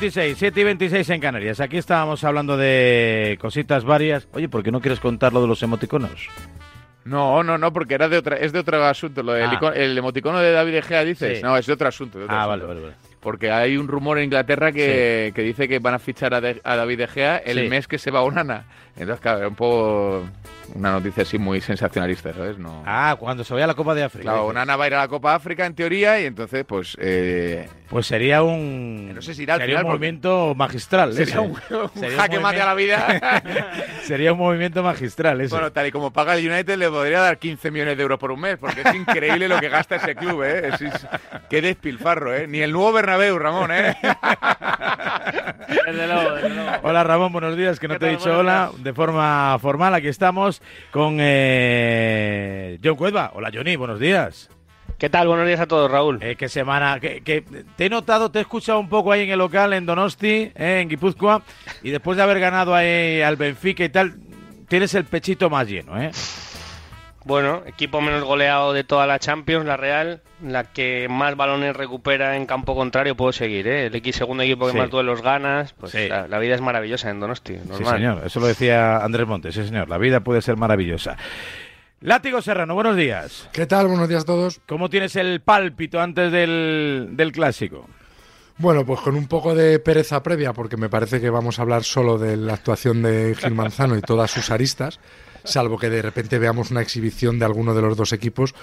26, 7 y 26 en Canarias. Aquí estábamos hablando de cositas varias. Oye, ¿por qué no quieres contar lo de los emoticonos? No, no, no, porque era de otra, es de otro asunto. Lo del Ah. ico- el emoticono de David Egea, dices. Sí. No, es de otro asunto. de otro Ah, asunto. vale, vale, vale. Porque hay un rumor en Inglaterra que, que dice que van a fichar a, De- a David Egea el Sí. mes que se va a Onana. Entonces, claro, era un poco una noticia así muy sensacionalista, ¿sabes? No. Ah, cuando se vaya a la Copa de África. Claro, dices. Onana va a ir a la Copa África en teoría y entonces, pues. eh, Pues sería un. No sé si irá al sería final, un porque- movimiento magistral. sería ese. un, un Sería un jaque mate a la vida. Sería un movimiento magistral ese. Bueno, tal y como paga el United, le podría dar 15 millones de euros por un mes, porque es increíble lo que gasta ese club, ¿eh? Es- es- qué despilfarro, ¿eh? Ni el nuevo Bernabéu, Ramón, ¿eh? Desde luego, desde luego. Hola Ramón, buenos días, que no ¿Qué te he dicho hola de forma formal. Aquí estamos con eh, John Cueva. Hola Johnny, buenos días. ¿Qué tal? Buenos días a todos, Raúl. Eh, ¿Qué semana? Que, que te he notado, te he escuchado un poco ahí en el local, en Donosti, eh, en Guipúzcoa, y después de haber ganado ahí al Benfica y tal, tienes el pechito más lleno, ¿eh? Bueno, equipo menos goleado de toda la Champions, la Real, la que más balones recupera en campo contrario, puedo seguir, ¿eh? El X segundo equipo que Sí. más duelos ganas, pues Sí. la, la vida es maravillosa en Donosti, Sí, normal. señor, eso lo decía Andrés Montes, sí, señor, la vida puede ser maravillosa. Látigo Serrano, buenos días. ¿Qué tal? Buenos días a todos. ¿Cómo tienes el pálpito antes del, del clásico? Bueno, pues con un poco de pereza previa, porque me parece que vamos a hablar solo de la actuación de Gil Manzano y todas sus aristas, salvo que de repente veamos una exhibición de alguno de los dos equipos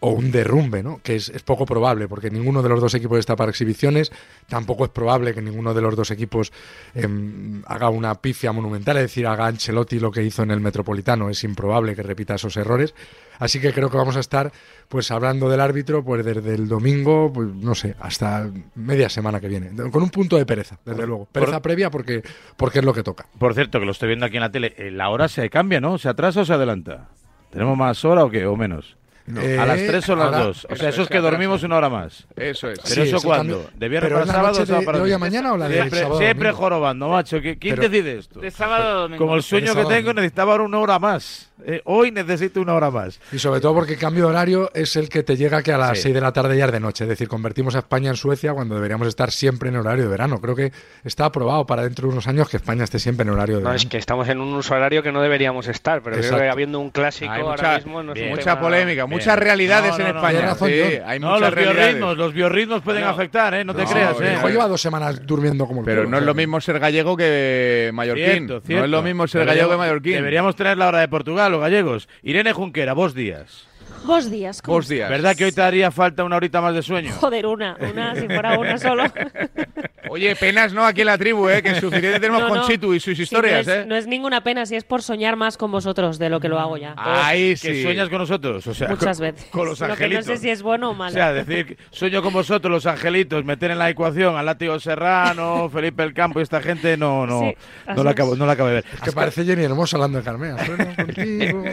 o un derrumbe, ¿no? Que es, es poco probable, porque ninguno de los dos equipos está para exhibiciones, tampoco es probable que ninguno de los dos equipos em, haga una pifia monumental, es decir, haga Ancelotti lo que hizo en el Metropolitano, es improbable que repita esos errores, así que creo que vamos a estar pues hablando del árbitro pues desde el domingo, pues no sé, hasta media semana que viene, con un punto de pereza, desde luego, pereza previa porque, porque es lo que toca. Por cierto, que lo estoy viendo aquí en la tele, eh, la hora se cambia, ¿no? ¿Se atrasa o se adelanta? ¿Tenemos más hora o qué? ¿O menos? Eh, a las tres o las ahora- dos. O Eso sea, eso es que dormimos una hora más. Eso es. ¿Pero Sí, eso eso cuándo? ¿De viernes ¿Pero para sábado o sábado de- para de hoy a mañana o la del Siempre, sábado siempre domingo? jorobando, macho. ¿Qui- ¿Quién Pero- decide esto? De sábado a domingo. Como el sueño que tengo, necesitaba ahora una hora más. Eh, hoy necesito una hora más. Y sobre todo porque el cambio de horario es el que te llega que a las Sí. 6 de la tarde ya es de noche. Es decir, convertimos a España en Suecia cuando deberíamos estar siempre en horario de verano. Creo que está aprobado para dentro de unos años que España esté siempre en horario de No, verano. es que estamos en un uso horario que no deberíamos estar, pero creo que habiendo un clásico Hay ahora mucha, mismo no mucha polémica, Bien. Muchas realidades No, no, en no, España. hay No, muchas los biorritmos, los biorritmos pueden No. afectar, ¿eh? No te No, creas, ¿eh? Hijo lleva dos semanas durmiendo como el Pero culo, no es lo mismo ser gallego que mallorquín. Cierto, No es lo mismo ser gallego que Deberíamos- mallorquín. Deberíamos tener la hora de Portugal, los gallegos. Irene Junquera, vos días. Vos días. ¿cómo Vos días. ¿Verdad que hoy te haría falta una horita más de sueño? Joder, una, una, si fuera una solo. Oye, penas no aquí en la tribu, ¿eh? Que suficiente tenemos No, con no. Chitu y sus Sí, historias, no es, ¿eh? No es ninguna pena, si es por soñar más con vosotros de lo que lo hago ya. Ahí que sí. sueñas con nosotros, o sea, Muchas con, veces. con los Lo que no angelitos. sé si es bueno o malo. O sea, decir, que sueño con vosotros, los angelitos, meter en la ecuación al látigo Serrano, Felipe el Campo y esta gente, no, no, Sí, no, la acabo, no la acabo de ver. Es que parece Jenny Hermoso hablando de Carmea. Contigo.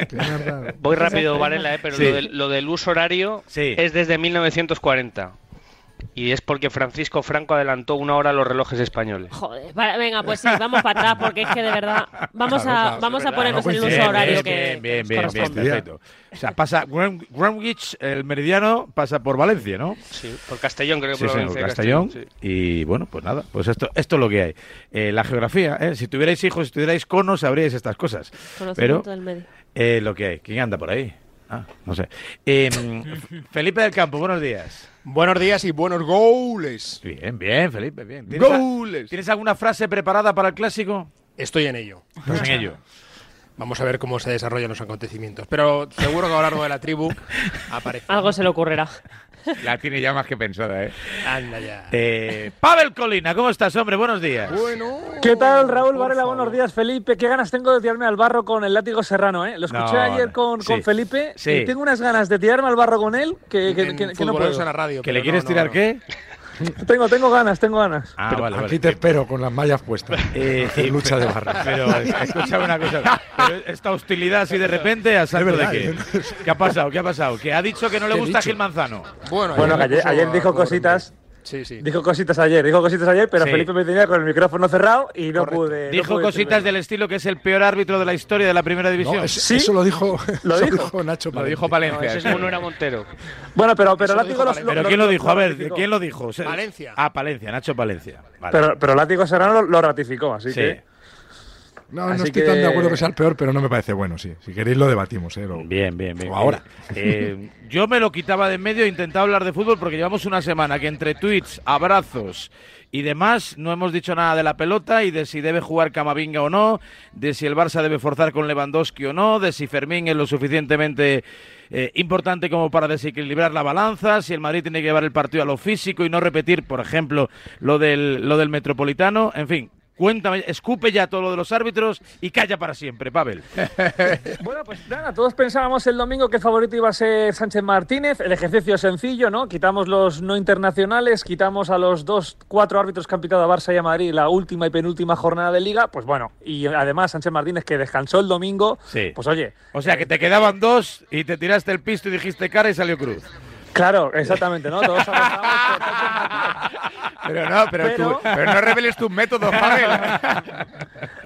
Voy rápido. Varela, eh, pero Sí. lo, del, lo del uso horario Sí. es desde 1940. Y es porque Francisco Franco adelantó una hora los relojes españoles. Joder, venga, pues sí, vamos para atrás, porque es que de verdad vamos Claro, a, claro, vamos a ponernos no en el uso horario bien, que bien, bien, nos bien, perfecto. O sea, pasa Gran- Greenwich, el meridiano, pasa por Valencia, ¿no? Sí, por Castellón creo que Sí, por Valencia Castellón. sí. Y bueno, pues nada, pues esto, esto es lo que hay. Eh, la geografía, ¿eh? si tuvierais hijos, si tuvierais conos, sabríais estas cosas. Pero Conocimiento del medio. eh, lo que hay. ¿Quién anda por ahí? Ah, no sé. Eh, Felipe del Campo, buenos días. Buenos días y buenos goles. Bien, bien, Felipe, bien. ¿Tienes, a- Goles. ¿Tienes alguna frase preparada para el clásico? Estoy en ello. Pues en ello. Vamos a ver cómo se desarrollan los acontecimientos. Pero seguro que a lo largo de la tribu aparece. Algo se le ocurrirá. La tiene ya más que pensada, ¿eh? Anda ya. Eh, Pavel Colina, ¿cómo estás, hombre? Buenos días. Bueno. ¿Qué tal, Raúl Varela? favor. Buenos días, Felipe. Qué ganas tengo de tirarme al barro con el látigo serrano, ¿eh? Lo escuché No, ayer con, Sí. con Felipe Sí. y tengo unas ganas de tirarme al barro con él que, que- En que- que no puedo. en la radio. ¿Que le quieres no, no, tirar no. qué? Tengo, tengo ganas, tengo ganas. Ah, Pero vale, aquí vale. te espero con las mallas puestas. Eh, Hacer lucha de barra. Pero escúchame una cosa. Pero esta hostilidad así de repente, ¿a Es de qué? ¿eh? ¿Qué ha pasado? ¿Qué ha pasado? Que ha dicho que no le ¿Qué he gusta? Gil Manzano. Bueno, Bueno, ayer, dijo cositas. Sí, sí. Dijo cositas ayer, dijo cositas ayer, pero Sí. Felipe me tenía con el micrófono cerrado y no Correcto. pude. no Dijo pude cositas del estilo que es el peor árbitro de la historia de la primera No, división. es- ¿Sí? Eso lo dijo, ¿Lo eso dijo? Nacho Lo Palencia. dijo No, Palencia. ese es no era Montero. Bueno, pero, pero lo látigo dijo los- Valencia. ¿Pero quién lo dijo? A ver. ¿quién lo dijo? Valencia. Ah, Palencia, Nacho Palencia. Vale. Pero, pero látigo serrano lo, lo ratificó, así Sí. que. No, no estoy tan de acuerdo que sea el peor, pero no me parece bueno, sí. Si queréis lo debatimos, ¿eh? Lo- Bien, bien, bien. O ahora. Eh, yo me lo quitaba de en medio e intentaba hablar de fútbol porque llevamos una semana que entre tweets, abrazos y demás no hemos dicho nada de la pelota y de si debe jugar Camavinga o no, de si el Barça debe forzar con Lewandowski o no, de si Fermín es lo suficientemente eh, importante como para desequilibrar la balanza, si el Madrid tiene que llevar el partido a lo físico y no repetir, por ejemplo, lo del, lo del Metropolitano, en fin. Cuéntame, escupe ya todo lo de los árbitros y calla para siempre, Pavel. Bueno, pues nada, todos pensábamos el domingo que el favorito iba a ser Sánchez Martínez. El ejercicio es sencillo, ¿no? Quitamos los no internacionales, quitamos a los dos, cuatro árbitros que han pitado a Barça y a Madrid la última y penúltima jornada de liga. Pues bueno, y además Sánchez Martínez que descansó el domingo. Sí. Pues oye, O sea, que te quedaban dos y te tiraste el pisto y dijiste cara y salió cruz. Claro, exactamente, ¿no? Todos. Pero no, pero, Pero- tú- pero no reveles tus métodos, Pavel.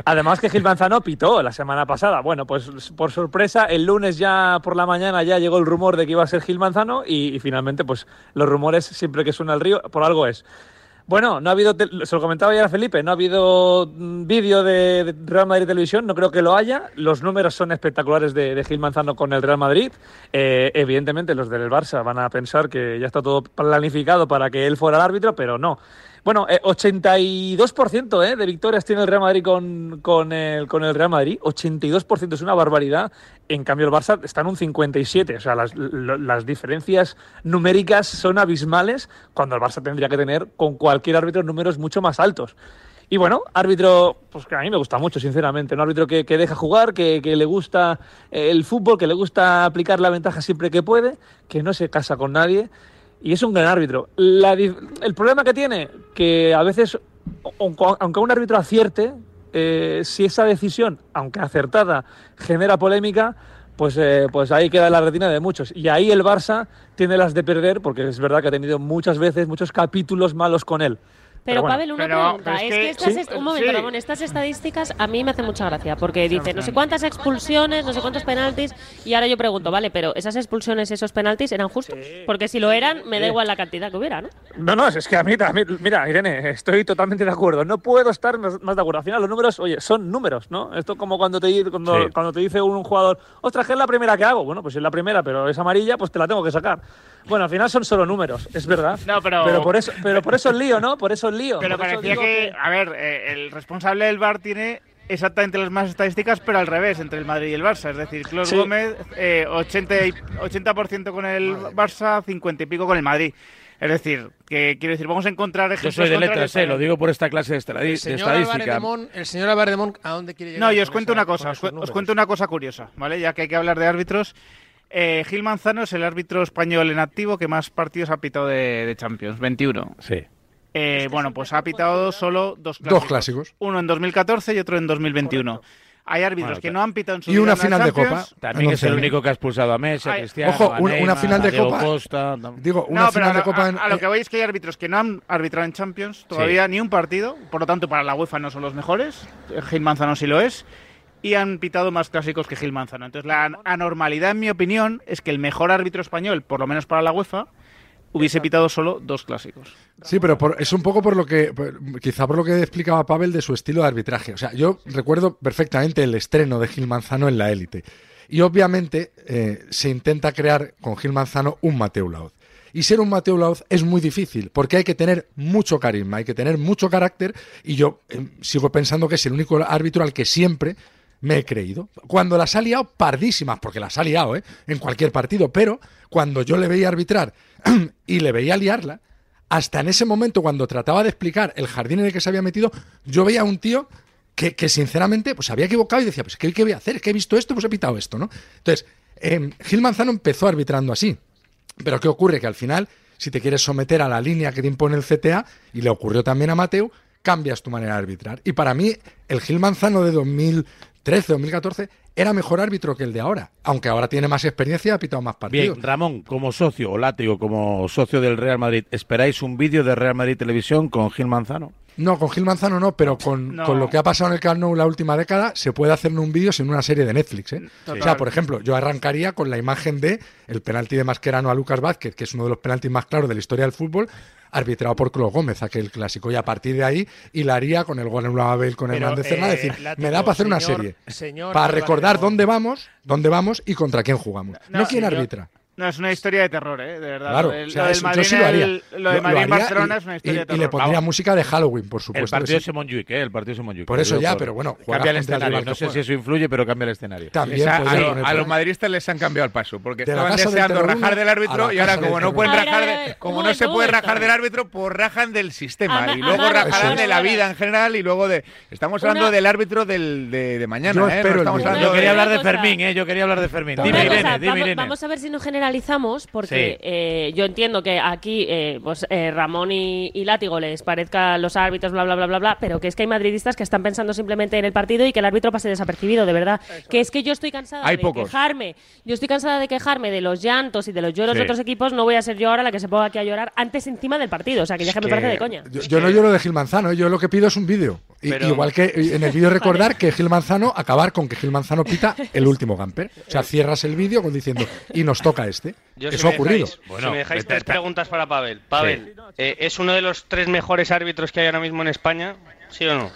Además que Gil Manzano pitó la semana pasada. Bueno, pues por sorpresa, el lunes ya por la mañana ya llegó el rumor de que iba a ser Gil Manzano y, y finalmente, pues los rumores siempre que suena el río, por algo es. Bueno, no ha habido, se lo comentaba ya a Felipe, no ha habido mm, vídeo de, Real Madrid Televisión, no creo que lo haya. Los números son espectaculares de, de Gil Manzano con el Real Madrid. Eh, evidentemente los del Barça van a pensar que ya está todo planificado para que él fuera el árbitro, pero no. Bueno, eh, 82% eh, de victorias tiene el Real Madrid con, con, el, con el Real Madrid. 82% es una barbaridad. En cambio, el Barça está en un 57%. O sea, las, las diferencias numéricas son abismales cuando el Barça tendría que tener con cualquier árbitro números mucho más altos. Y bueno, árbitro, pues que a mí me gusta mucho, sinceramente. Un árbitro que, que deja jugar, que, que le gusta eh, el fútbol, que le gusta aplicar la ventaja siempre que puede, que no se casa con nadie. Y es un gran árbitro. El problema que tiene, que a veces, aunque un árbitro acierte, eh, si esa decisión, aunque acertada, genera polémica, pues, eh, pues ahí queda la retina de muchos. Y ahí el Barça tiene las de perder, porque es verdad que ha tenido muchas veces muchos capítulos malos con él. Pero, bueno. Pavel, una Pero- pregunta. pero es es que- que estas sí, est- un momento, sí. Ramón, estas estadísticas a mí me hacen mucha gracia, porque dice no sé cuántas expulsiones, no sé cuántos penaltis, y ahora yo pregunto, vale, pero esas expulsiones, esos penaltis, ¿eran justos? Porque si lo eran, me da igual la cantidad que hubiera, ¿no? No, no, es que a mí, a mí- mira, Irene, estoy totalmente de acuerdo. No puedo estar más de acuerdo. Al final, los números, oye, son números, ¿no? Esto como cuando te, cuando, Sí. cuando te dice un, un jugador, ostras, que es la primera que hago. Bueno, pues si es la primera, pero es amarilla, pues te la tengo que sacar. Bueno, al final son solo números, es verdad. No, pero- por eso, pero por eso el lío, ¿no? Por eso el lío. Pero parecía que, a ver, eh, el responsable del VAR tiene exactamente las mismas estadísticas, pero al revés, entre el Madrid y el Barça. Es decir, Sí. Gómez, eh, 80, y- 80% con el Barça, 50 y pico con el Madrid. Es decir, que quiero decir, vamos a encontrar Yo ejemplos soy de letras, eh, lo digo por esta clase de, El de señor estadística. Mon, el señor Álvarez de Mon, ¿a dónde quiere llegar? No, y os cuento esa- una cosa, os, cu- os cuento una cosa curiosa, ¿vale? Ya que hay que hablar de árbitros. Eh, Gil Manzano es el árbitro español en activo que más partidos ha pitado de, de Champions, 21. Sí. Eh, bueno, pues ha pitado solo dos clásicos. Dos clásicos. Uno en 2014 y otro en 2021. Hay árbitros Bueno, que no han pitado en su Y una final de Champions. Copa. También es el único que ha expulsado a Messi, a Ay, Cristiano, Ojo, una- final de Copa- Costa. Digo, una No, final a, de lo- Copa a- en- a lo que voy es que hay árbitros que no han arbitrado en Champions todavía ni un partido, por lo tanto para la UEFA no son los mejores, Gil Manzano sí lo es, y han pitado más clásicos que Gil Manzano. Entonces la an- anormalidad, en mi opinión, es que el mejor árbitro español, por lo menos para la UEFA, hubiese pitado solo dos clásicos. Sí, pero por- es un poco por lo que, por- quizá por lo que explicaba Pavel de su estilo de arbitraje. O sea, yo recuerdo perfectamente el estreno de Gil Manzano en la élite. Y obviamente eh, se intenta crear con Gil Manzano un Mateo Laoz. Y ser un Mateo Laoz es muy difícil, porque hay que tener mucho carisma, hay que tener mucho carácter, y yo eh, sigo pensando que es el único árbitro al que siempre me he creído. Cuando las ha liado, pardísimas, porque las ha liado, ¿eh? En cualquier partido, pero cuando yo le veía arbitrar y le veía liarla, hasta en ese momento, cuando trataba de explicar el jardín en el que se había metido, yo veía a un tío que, que, sinceramente pues había equivocado y decía, pues ¿qué, ¿qué voy a hacer? Que he visto esto, pues he pitado esto, ¿no? Entonces, eh, Gil Manzano empezó arbitrando así. Pero ¿qué ocurre? Que al final, si te quieres someter a la línea que te impone el CTA, y le ocurrió también a Mateo, cambias tu manera de arbitrar. Y para mí, el Gil Manzano de 2013, 2014, era mejor árbitro que el de ahora. Aunque ahora tiene más experiencia ha pitado más partidos. Bien, Ramón, como socio, o látigo, como socio del Real Madrid, ¿esperáis un vídeo de Real Madrid Televisión con Gil Manzano? No, con Gil Manzano no, pero con, No. con lo que ha pasado en el Camp Nou la última década, se puede hacer un vídeo sin una serie de Netflix. ¿eh? O sea, por ejemplo, yo arrancaría con la imagen de el penalti de Mascherano a Lucas Vázquez, que es uno de los penaltis más claros de la historia del fútbol, arbitrado por Clo Gómez, aquel clásico. Y a partir de ahí, hilaría con el gol en Abel, con Pero, Hernández Cerna, eh, decir, me da para hacer una serie. señor para recordar dónde vamos, dónde vamos y contra quién jugamos. No, No, quién señor. arbitra. No, es una historia de terror, ¿eh? De verdad. Claro, lo del, o sea, lo del Madrid, yo sí lo haría. el- lo de Madrid en haría Barcelona y- es una y- historia de y terror. le pondría Vamos. música de Halloween, por El supuesto. partido que de Montjuic, ¿eh? El partido de Montjuic. Por eso Lo ya, por- pero bueno, Cambia el el escenario. No sé si eso influye, pero cambia el escenario. También Esa- a, poner a los madridistas les han cambiado el paso, porque De estaban deseando terror rajar del árbitro y ahora como no pueden rajar, de- ver, como no se puede rajar del árbitro, pues rajan del sistema y luego rajarán de la vida en general y luego de estamos hablando del árbitro del, de, de mañana, Yo ¿eh? espero No el estamos vídeo. hablando Yo de- quería hablar de. Fermín, ¿eh? Yo quería hablar de Fermín. Dime, Irene, dime, vamos, Irene. vamos a ver si nos generalizamos, porque Sí. eh, yo entiendo que aquí eh, pues, eh, Ramón y, y Látigo les parezca los árbitros, bla, bla, bla, bla, bla, pero que es que hay madridistas que están pensando simplemente en el partido y que el árbitro pase desapercibido, de verdad. Que es que yo estoy cansada Hay de pocos. quejarme, yo estoy cansada de quejarme de los llantos y de los lloros Sí. de otros equipos, no voy a ser yo ahora la que se ponga aquí a llorar antes encima del partido, o sea, que ya que me parece de coña. Yo, yo no lloro de Gil Manzano, ¿eh? yo lo que pido es un vídeo. Pero- Igual que en el vídeo recordar que Gil Manzano, acabar con que Gil Manzano pita el último gamper. O sea, cierras el vídeo con diciendo, y nos toca este. Yo, si Eso ha ocurrido. dejáis- Bueno, si me dejáis tres ta- preguntas para Pavel. Pavel, eh, ¿es uno de los tres mejores árbitros que hay ahora mismo en España? ¿Sí o no?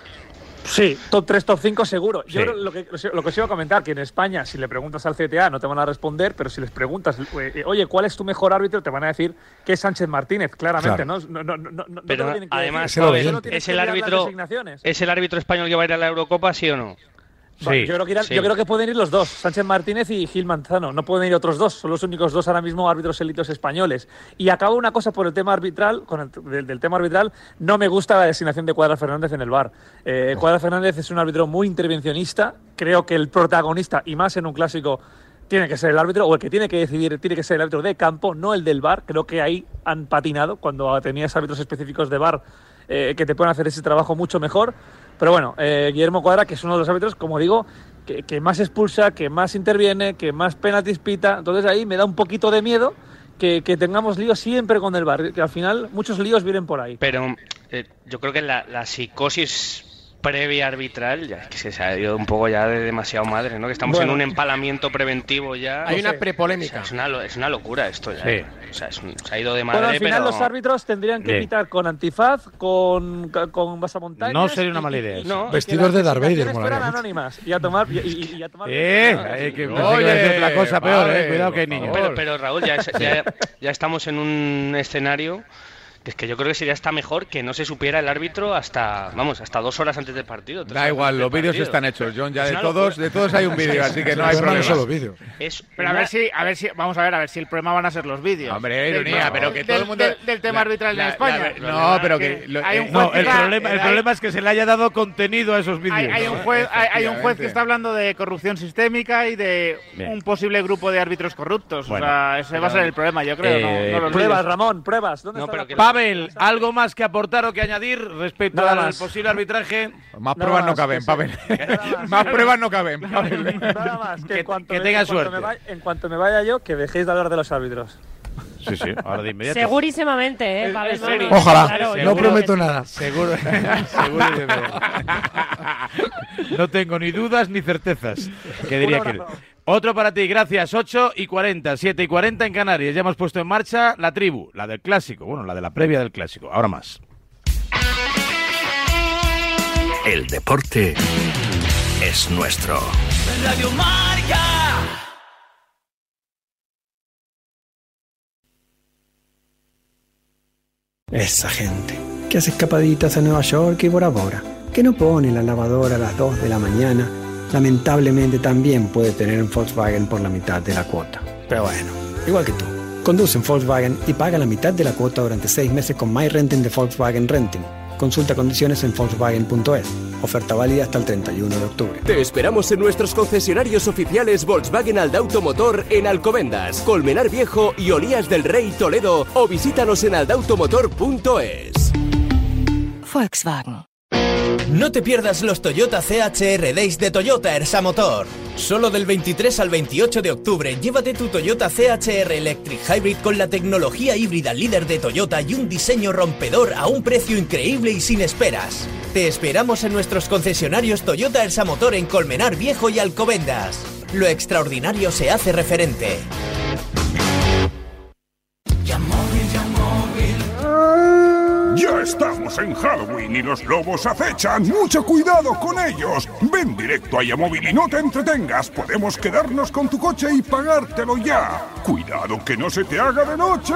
Sí, top 3, top 5 seguro. Yo creo lo que, lo que os iba a comentar, que en España, si le preguntas al CTA, no te van a responder, pero si les preguntas, eh, oye, ¿cuál es tu mejor árbitro? Te van a decir que es Sánchez Martínez, claramente, Claro. ¿no? No, no, no, no- no te Pero lo tienen que además, decir. ¿es el árbitro es el árbitro español que va a ir a la Eurocopa, sí o no? Bueno, Sí. yo, creo que irán- sí. yo creo que pueden ir los dos, Sánchez Martínez y Gil Manzano. No pueden ir otros dos, son los únicos dos ahora mismo árbitros élitos españoles. Y acabo una cosa por el tema arbitral, con el, del, del tema arbitral, no me gusta la designación de Cuadra Fernández en el bar. Eh, Cuadra Fernández es un árbitro muy intervencionista, creo que el protagonista, y más en un clásico, tiene que ser el árbitro, o el que tiene que decidir, tiene que ser el árbitro de campo, no el del bar. Creo que ahí han patinado cuando tenías árbitros específicos de bar eh, que te pueden hacer ese trabajo mucho mejor. Pero bueno, eh, Guillermo Cuadra, que es uno de los árbitros, como digo, que, más expulsa, que más interviene, que más penaltis pita. Entonces ahí me da un poquito de miedo que, tengamos líos siempre con el bar, que al final muchos líos vienen por ahí. Pero eh, yo creo que la psicosis previa arbitral ya es que se ha ido un poco ya de demasiado madre, ¿no? Que estamos Bueno. en un empalamiento preventivo ya. Hay una sé. O prepolémica. sea, es, una, es una locura esto ya. Sí. O sea, es un- se ha ido de madre, Bueno, al final pero... los árbitros tendrían que pitar con antifaz, con, con basamontañas. No sería una y- mala y- idea y- eso. No, y Vestidos de Darth Vader, fueran anónimas y a tomar, y, y- y a tomar Eh, eh, que Oye, otra cosa peor, vale, eh. Cuidado que hay niños. Pero, pero Raúl, ya, es- ya, ya estamos en un escenario es que yo creo que sería hasta mejor que no se supiera el árbitro hasta, vamos, hasta dos horas antes del partido. Da igual, los vídeos partido. están hechos, John. Ya Es de todos, locura. de todos hay un vídeo, así que no hay problema. solo vídeo. Es Pero a ver si, a ver si, vamos a ver, a ver si el problema van a ser los vídeos. Hombre, ironía, pero que todo el mundo- del, del tema la- arbitral la- en España. la- no, pero que lo- hay eh, No, el que problema, el problema es que se le haya dado contenido a esos vídeos. hay, un juez, hay, hay un juez que está hablando de corrupción sistémica y de Bien. un posible grupo de árbitros corruptos. Bueno, o sea, ese va a ser el problema, yo creo. no- eh, no, los Pruebas, vídeos. Ramón, pruebas. ¿Dónde No, está pero? Pavel, ¿algo más que aportar o que añadir respecto Nada al más. posible arbitraje? Más Nada pruebas no más, caben, que Pavel. más. Más pruebas no caben, Pavel. Nada más, que, Que- en cuanto que me- tenga en cuanto suerte. me vaya- en cuanto me vaya yo, que dejéis de hablar de los árbitros. Sí, sí, ahora de inmediato. Segurísimamente, ¿eh? Pavel? Ojalá, claro, no prometo nada. Seguro, seguro y de verdad. No tengo ni dudas ni certezas. Que diría que Otro para ti, gracias. 8 y 40, 7 y 40 en Canarias. Ya hemos puesto en marcha la tribu, la del clásico, bueno, la de la previa del clásico. Ahora más. El deporte es nuestro. Radio Marca. Esa gente que hace escapaditas a Nueva York y Bora Bora, que no pone la lavadora a las 2 de la mañana, lamentablemente también puede tener un Volkswagen por la mitad de la cuota. Pero bueno, igual que tú. Conduce en Volkswagen y paga la mitad de la cuota durante 6 meses con My Renting de Volkswagen Renting. Consulta condiciones en Volkswagen.es. Oferta válida hasta el 31 de octubre. Te esperamos en nuestros concesionarios oficiales Volkswagen Aldauto Motor en Alcobendas, Colmenar Viejo y Olías del Rey Toledo o visítanos en aldautomotor.es. Volkswagen. No te pierdas los Toyota CHR Days de Toyota Ersa Motor. Solo del 23 al 28 de octubre, llévate tu Toyota CHR Electric Hybrid con la tecnología híbrida líder de Toyota y un diseño rompedor a un precio increíble y sin esperas. Te esperamos en nuestros concesionarios Toyota Ersa Motor en Colmenar Viejo y Alcobendas. Lo extraordinario se hace referente. Ya estamos en Halloween y los lobos acechan. ¡Mucho cuidado con ellos! Ven directo a Yamóvil y no te entretengas. Podemos quedarnos con tu coche y pagártelo ya. ¡Cuidado que no se te haga de noche!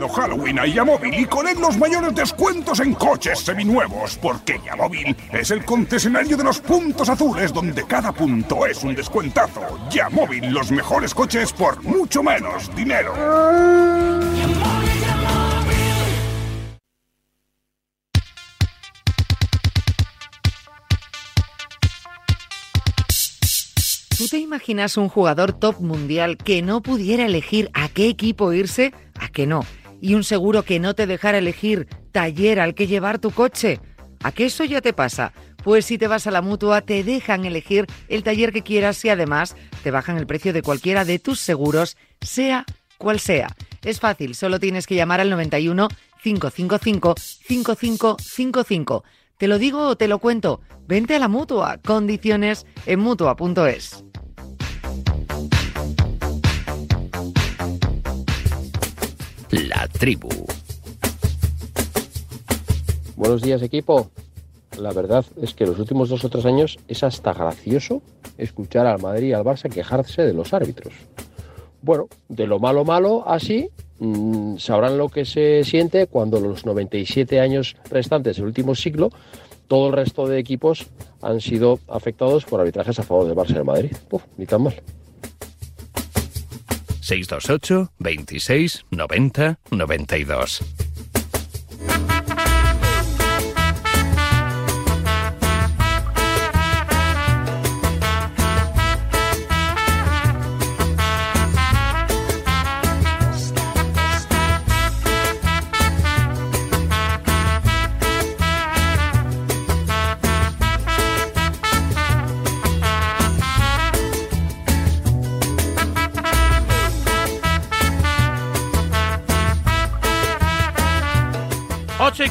Halloween a Yamóvil y con él los mayores descuentos en coches seminuevos, porque Yamóvil es el concesionario de los puntos azules donde cada punto es un descuentazo. Yamóvil, los mejores coches por mucho menos dinero. ¿Tú te imaginas un jugador top mundial que no pudiera elegir a qué equipo irse? ¿A qué no? Y un seguro que no te dejara elegir taller al que llevar tu coche. ¿A qué eso ya te pasa? Pues si te vas a la mutua te dejan elegir el taller que quieras y además te bajan el precio de cualquiera de tus seguros, sea cual sea. Es fácil, solo tienes que llamar al 91 555 5555. ¿Te lo digo o te lo cuento? Vente a la mutua. Condiciones en mutua.es. tribu. Buenos días equipo. La verdad es que los últimos dos o tres años es hasta gracioso escuchar al Madrid y al Barça quejarse de los árbitros. Bueno, de lo malo malo, así mm, sabrán lo que se siente cuando los 97 años restantes del último siglo, todo el resto de equipos han sido afectados por arbitrajes a favor del Barça y del Madrid. Uf, ni tan mal. 628 26 90 92.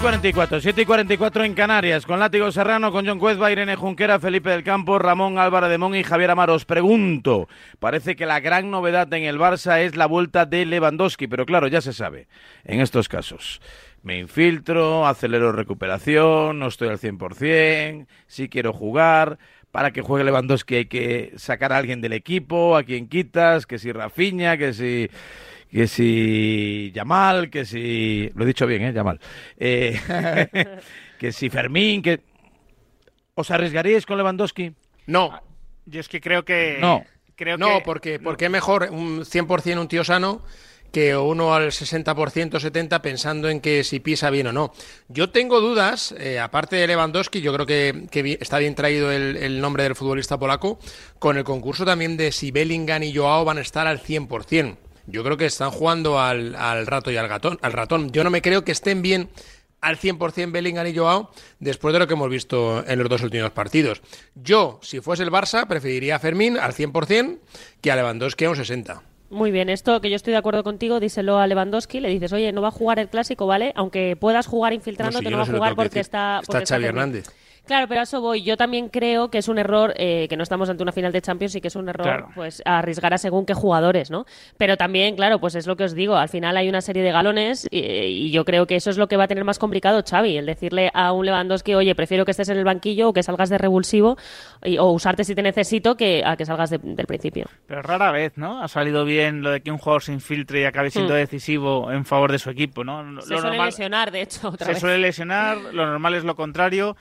44, 7 y 44 en Canarias, con Látigo Serrano, con John Cuezba, Irene Junquera, Felipe del Campo, Ramón Álvaro de Mon y Javier Amaro. Os pregunto, parece que la gran novedad en el Barça es la vuelta de Lewandowski, pero claro, ya se sabe, en estos casos. Me infiltro, acelero recuperación, no estoy al 100%, si quiero jugar. Para que juegue Lewandowski hay que sacar a alguien del equipo, a quien quitas, que si Rafinha, que si que si Yamal, que si... Lo he dicho bien, ¿eh? Yamal. Eh, que si Fermín, que... ¿Os arriesgaríais con Lewandowski? No. Yo es que creo que. No. Creo no, que- porque, porque es mejor un 100% un tío sano que uno al 60%, 70% pensando en que si pisa bien o no. Yo tengo dudas, eh, aparte de Lewandowski, yo creo que, está bien traído el, el nombre del futbolista polaco, con el concurso también de si Bellingham y Joao van a estar al 100%. Yo creo que están jugando al, al rato y al, gatón, al ratón. Yo no me creo que estén bien al 100% Bellingham y Joao después de lo que hemos visto en los dos últimos partidos. Yo, si fuese el Barça, preferiría a Fermín al 100% que a Lewandowski a un 60%. Muy bien, esto que yo estoy de acuerdo contigo, díselo a Lewandowski, le dices, oye, no va a jugar el clásico, ¿vale? Aunque puedas jugar infiltrándote, No, si yo no, va a jugar porque está... Está porque Xavi. Hernández. Claro, pero a eso voy. Yo también creo que es un error, eh, que no estamos ante una final de Champions y que es un error, Claro. pues, arriesgar a según qué jugadores, ¿no? Pero también, claro, pues es lo que os digo, al final hay una serie de galones y, y yo creo que eso es lo que va a tener más complicado Xavi, el decirle a un Lewandowski, oye, prefiero que estés en el banquillo o que salgas de revulsivo y- o usarte si te necesito que a que salgas de- del principio. Pero rara vez, ¿no? Ha salido bien lo de que un jugador se infiltre y acabe siendo Hmm. decisivo en favor de su equipo, ¿no? Lo Se suele normal- lesionar, de hecho, otra se vez. suele lesionar, lo normal es lo contrario.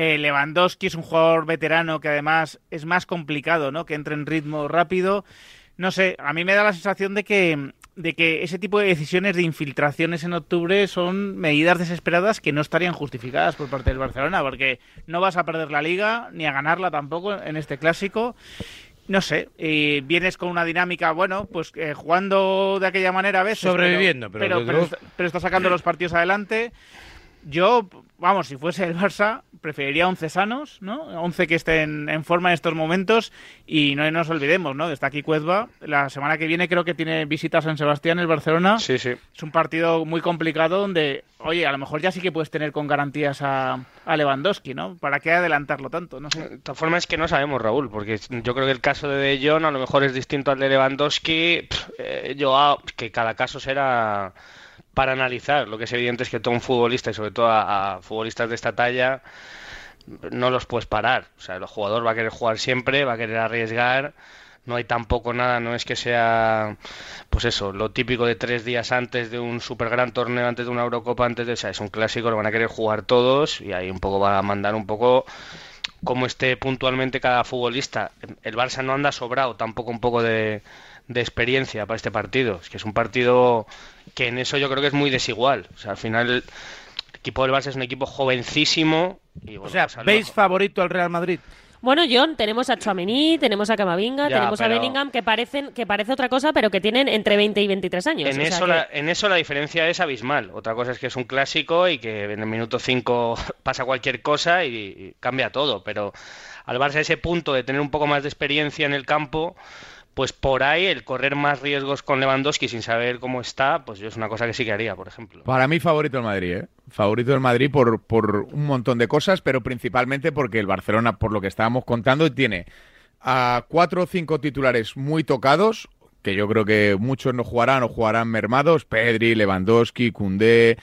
Eh, Lewandowski es un jugador veterano que además es más complicado, ¿no? Que entre en ritmo rápido. No sé, a mí me da la sensación de que, de que ese tipo de decisiones de infiltraciones en octubre son medidas desesperadas que no estarían justificadas por parte del Barcelona, porque no vas a perder la liga ni a ganarla tampoco en este clásico. No sé, y vienes con una dinámica, bueno, pues eh, jugando de aquella manera a veces. Sobreviviendo, pero pero está sacando los partidos adelante. Yo, vamos, si fuese el Barça, preferiría 11 sanos, ¿no? 11 que estén en forma en estos momentos y no nos olvidemos, ¿no? Está aquí Cuezba. La semana que viene creo que tiene visita a San Sebastián, el Barcelona. Sí, sí. Es un partido muy complicado donde, oye, a lo mejor ya sí que puedes tener con garantías a, a Lewandowski, ¿no? ¿Para qué adelantarlo tanto? No sé. De todas formas es que no sabemos, Raúl, porque yo creo que el caso de De Jong a lo mejor es distinto al de Lewandowski. Pff, eh, Joao, que cada caso será para analizar. Lo que es evidente es que todo un futbolista, y sobre todo a, futbolistas de esta talla, no los puedes parar. O sea, el jugador va a querer jugar siempre, va a querer arriesgar. No hay tampoco nada, no es que sea, pues eso, lo típico de tres días antes de un super gran torneo, antes de una Eurocopa, antes de, o sea, es un clásico, lo van a querer jugar todos y ahí un poco va a mandar un poco cómo esté puntualmente cada futbolista. El Barça no anda sobrado, tampoco un poco de, de experiencia para este partido. Es que es un partido que en eso yo creo que es muy desigual. O sea, al final el equipo del Barça es un equipo jovencísimo. Y, bueno, O sea, pues ¿veis favorito al Real Madrid? Bueno, John, tenemos a Chouameni, tenemos a Camavinga, Ya, tenemos a Bellingham, que parecen que parece otra cosa, pero que tienen entre 20 y 23 años. En o sea eso, que- la, en eso la diferencia es abismal. Otra cosa es que es un clásico y que en el minuto 5 pasa cualquier cosa y, y cambia todo. Pero al Barça ese punto de tener un poco más de experiencia en el campo, pues por ahí el correr más riesgos con Lewandowski sin saber cómo está, pues yo es una cosa que sí que haría, por ejemplo. Para mí favorito el Madrid, ¿eh? Favorito del Madrid por, por un montón de cosas, pero principalmente porque el Barcelona, por lo que estábamos contando, tiene a cuatro o cinco titulares muy tocados, que yo creo que muchos no jugarán o jugarán mermados, Pedri, Lewandowski, Koundé,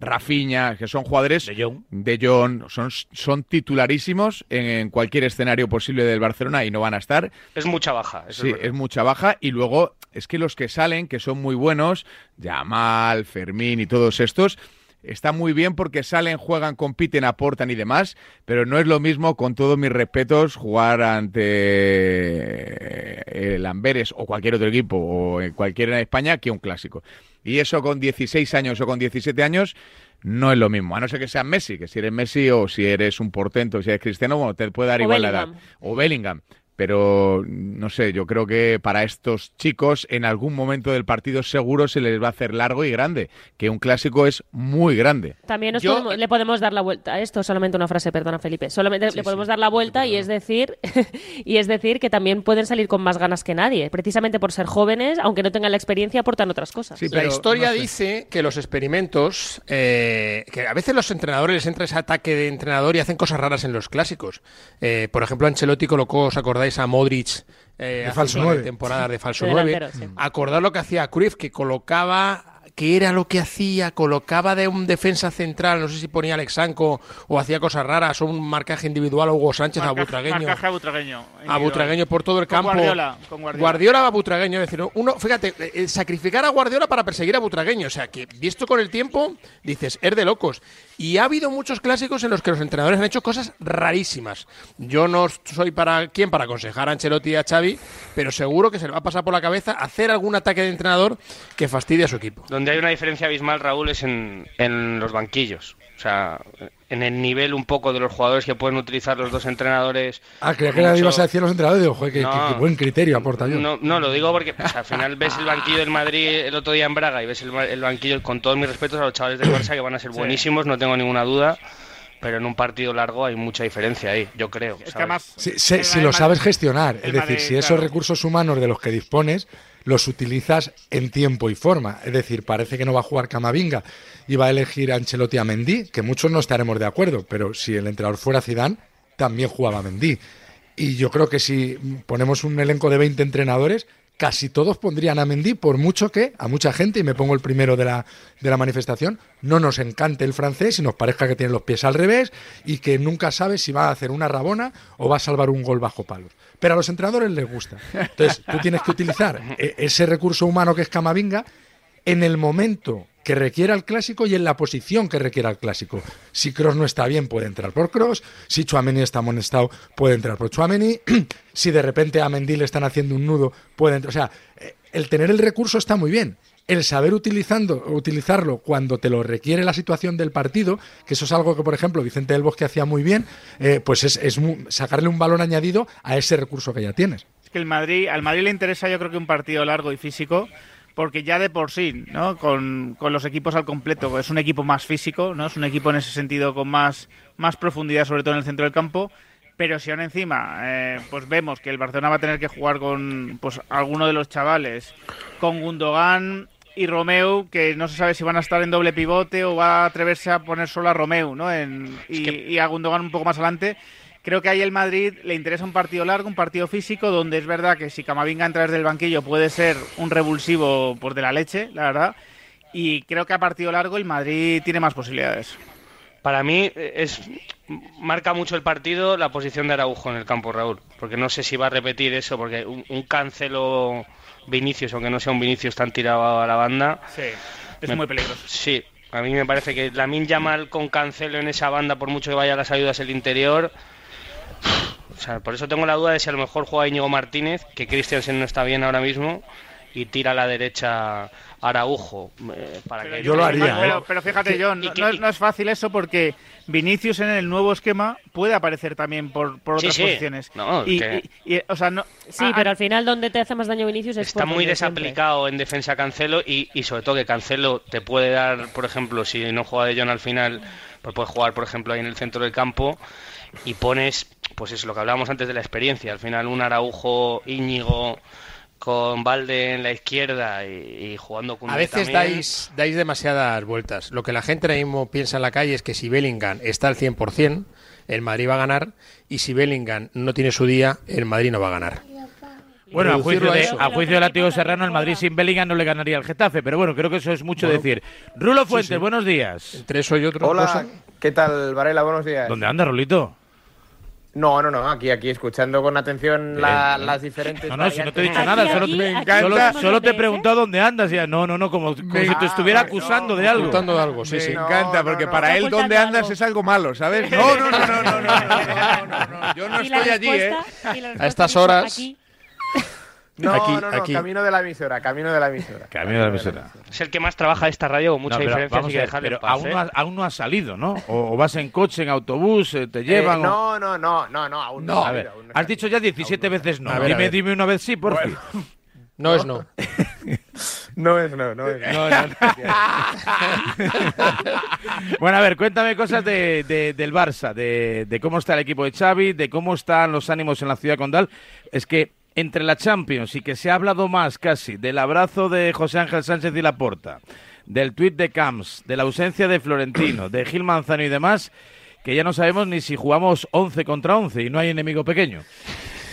Rafinha, que son jugadores de Jong, son, son titularísimos en, en cualquier escenario posible del Barcelona y no van a estar. Es mucha baja. Eso Sí, es mucha baja. Y luego es que los que salen, que son muy buenos, Yamal, Fermín y todos estos, está muy bien porque salen, juegan, compiten, aportan y demás, pero no es lo mismo, con todos mis respetos, jugar ante el Amberes o cualquier otro equipo o en cualquiera en España que un clásico. Y eso con 16 años o con 17 años no es lo mismo, a no ser que sea Messi, que si eres Messi o si eres un portento, si eres cristiano, bueno, te puede dar O igual la edad. O Bellingham. Pero no sé, yo creo que para estos chicos en algún momento del partido seguro se les va a hacer largo y grande, que un clásico es muy grande. También nos Yo- podemos- le podemos dar la vuelta a esto, solamente una frase, perdona Felipe. Solamente le podemos dar la vuelta y es decir y es decir que también pueden salir con más ganas que nadie, precisamente por ser jóvenes, aunque no tengan la experiencia, aportan otras cosas. la historia dice que los experimentos, eh, que a veces los entrenadores les entra ese ataque de entrenador y hacen cosas raras en los clásicos. Eh, por ejemplo, Ancelotti colocó, ¿os acordáis a Modric? eh, De falso un par de nueve. temporadas de falso De 9. delantero, sí. Acordad lo que hacía Cruyff, que colocaba qué era lo que hacía, colocaba de un defensa central, no sé si ponía Alexanco o hacía cosas raras, o un marcaje individual a Hugo Sánchez a Butragueño. Marcaje a Butragueño. A Butragueño por todo el Con campo. Guardiola, con Guardiola. Guardiola a Butragueño, es decir, uno, fíjate, eh, sacrificar a Guardiola para perseguir a Butragueño, o sea, que visto con el tiempo, dices, es de locos. Y ha habido muchos clásicos en los que los entrenadores han hecho cosas rarísimas. Yo no soy para quién para aconsejar a Ancelotti y a Xavi, pero seguro que se le va a pasar por la cabeza hacer algún ataque de entrenador que fastidie a su equipo. Donde hay una diferencia abismal, Raúl, es en, en los banquillos. O sea, en el nivel un poco de los jugadores que pueden utilizar los dos entrenadores. Ah, creía que Mucho- le ibas a decir los entrenadores. Digo, joder, qué, No. qué- qué buen criterio aporta yo. No, no, lo digo porque pues, al final ves el banquillo del Madrid el otro día en Braga y ves el, el banquillo, con todos mis respetos a los chavales del Barça que van a ser Sí. buenísimos, no tengo ninguna duda, pero en un partido largo hay mucha diferencia ahí, yo creo. Es que además. Si, si- si lo sabes gestionar, es decir, Madrid, si esos claro. recursos humanos de los que dispones los utilizas en tiempo y forma. Es decir, parece que no va a jugar Camavinga y va a elegir a Ancelotti a Mendy, que muchos no estaremos de acuerdo, pero si el entrenador fuera Zidane, también jugaba Mendy. Y yo creo que si ponemos un elenco de 20 entrenadores, casi todos pondrían a Mendy, por mucho que a mucha gente, y me pongo el primero de la, de la manifestación, no nos encante el francés y nos parezca que tiene los pies al revés y que nunca sabe si va a hacer una rabona o va a salvar un gol bajo palos. Pero a los entrenadores les gusta. Entonces, tú tienes que utilizar e- ese recurso humano que es Camavinga en el momento que requiera el clásico y en la posición que requiera el clásico. Si Cross no está bien, puede entrar por Cross. Si Chuameni está amonestado, puede entrar por Chuameni. si de repente a Mendy le están haciendo un nudo, puede entrar. O sea, eh, el tener el recurso está muy bien. El saber utilizando, utilizarlo cuando te lo requiere la situación del partido, que eso es algo que, por ejemplo, Vicente del Bosque hacía muy bien, eh, pues es, sacarle un valor añadido a ese recurso que ya tienes. Es que el Madrid, al Madrid le interesa yo creo que un partido largo y físico, porque ya de por sí, ¿no? Con, con los equipos al completo, es un equipo más físico, ¿no? Es un equipo en ese sentido con más, más profundidad, sobre todo en el centro del campo. Pero si aún encima, eh, pues vemos que el Barcelona va a tener que jugar con pues alguno de los chavales, con Gundogan y Romeu, que no se sabe si van a estar en doble pivote o va a atreverse a poner solo a Romeu, ¿no? En- y, y a Gundogan un poco más adelante. Creo que ahí el Madrid le interesa un partido largo, un partido físico, donde es verdad que si Camavinga entra desde el banquillo puede ser un revulsivo por de la leche, la verdad. Y creo que a partido largo el Madrid tiene más posibilidades. Para mí eh, es marca mucho el partido la posición de Araujo en el campo, Raúl, porque no sé si va a repetir eso, porque un, un cancelo Vinicius, aunque no sea un Vinicius tan tirado a la banda. Sí, es me- muy peligroso. Sí, a mí me parece que Lamin Yamal con cancelo en esa banda, por mucho que vaya a las ayudas el interior. O sea, por eso tengo la duda de si a lo mejor juega Íñigo Martínez, que Christiansen no está bien ahora mismo, y tira a la derecha Araujo. eh, para que Yo lo haría, Pero, ¿eh? pero fíjate, John, y no, no es- no es fácil eso porque Vinicius en el nuevo esquema puede aparecer también por, por Sí, otras sí. posiciones. No, y, que- y- y, o sea, no, Sí, a- pero al final donde te hace más daño Vinicius es Está muy siempre. desaplicado en defensa Cancelo y, y sobre todo que Cancelo te puede dar, por ejemplo, si no juega de John al final, pues puedes jugar, por ejemplo, ahí en el centro del campo y pones, pues es lo que hablábamos antes de la experiencia. Al final un Araujo, Íñigo con Valde en la izquierda y, y jugando con A veces dais, dais demasiadas vueltas. Lo que la gente ahora mismo piensa en la calle es que si Bellingham está al 100%, el Madrid va a ganar, y si Bellingham no tiene su día, el Madrid no va a ganar. Bueno, a juicio, de, a juicio de Látigo Serrano, el Madrid sin Bellingham no le ganaría al Getafe, pero bueno, creo que eso es mucho Bueno, decir. Rulo Fuentes, sí. buenos días. Entre eso y otro. Hola, cosa. ¿qué tal, Varela? Buenos días. ¿Dónde anda, Rolito? No, no, no, aquí, aquí, escuchando con atención las diferentes. No, no, si no te he dicho nada, solo, te, aquí, solo, te he preguntado dónde andas. Ya. No, no, no, como, si te estuviera acusando de algo. Acusando de algo, sí, sí. Encanta, porque para él dónde andas es algo malo, ¿sabes? No, no, no, no, no, no, no, no, yo no estoy allí, ¿eh? A estas horas. No, Aquí, no, no, aquí. camino de la emisora, camino de la emisora. Camino de la emisora. Es el que más trabaja esta radio con mucha No, pero diferencia, así que dejarle pero aún, ¿eh? no has, aún no has salido, ¿no? O, o vas en coche, en autobús, eh, te Eh, llevan. o- no, no, no, no, no, aún no. No, he a ver, salido, aún no he has dicho ya 17 veces no. A ver, a dime, ver. dime una vez sí, por fin. No es no. No es no, no es No, no, no. bueno, a ver, cuéntame cosas de, de- del Barça, de, de cómo está el equipo de Xavi, de cómo están los ánimos en la ciudad condal. Es que entre la Champions y que se ha hablado más casi del abrazo de José Ángel Sánchez y Laporta, del tuit de Camps, de la ausencia de Florentino, de Gil Manzano y demás, que ya no sabemos ni si jugamos 11 contra 11 y no hay enemigo pequeño.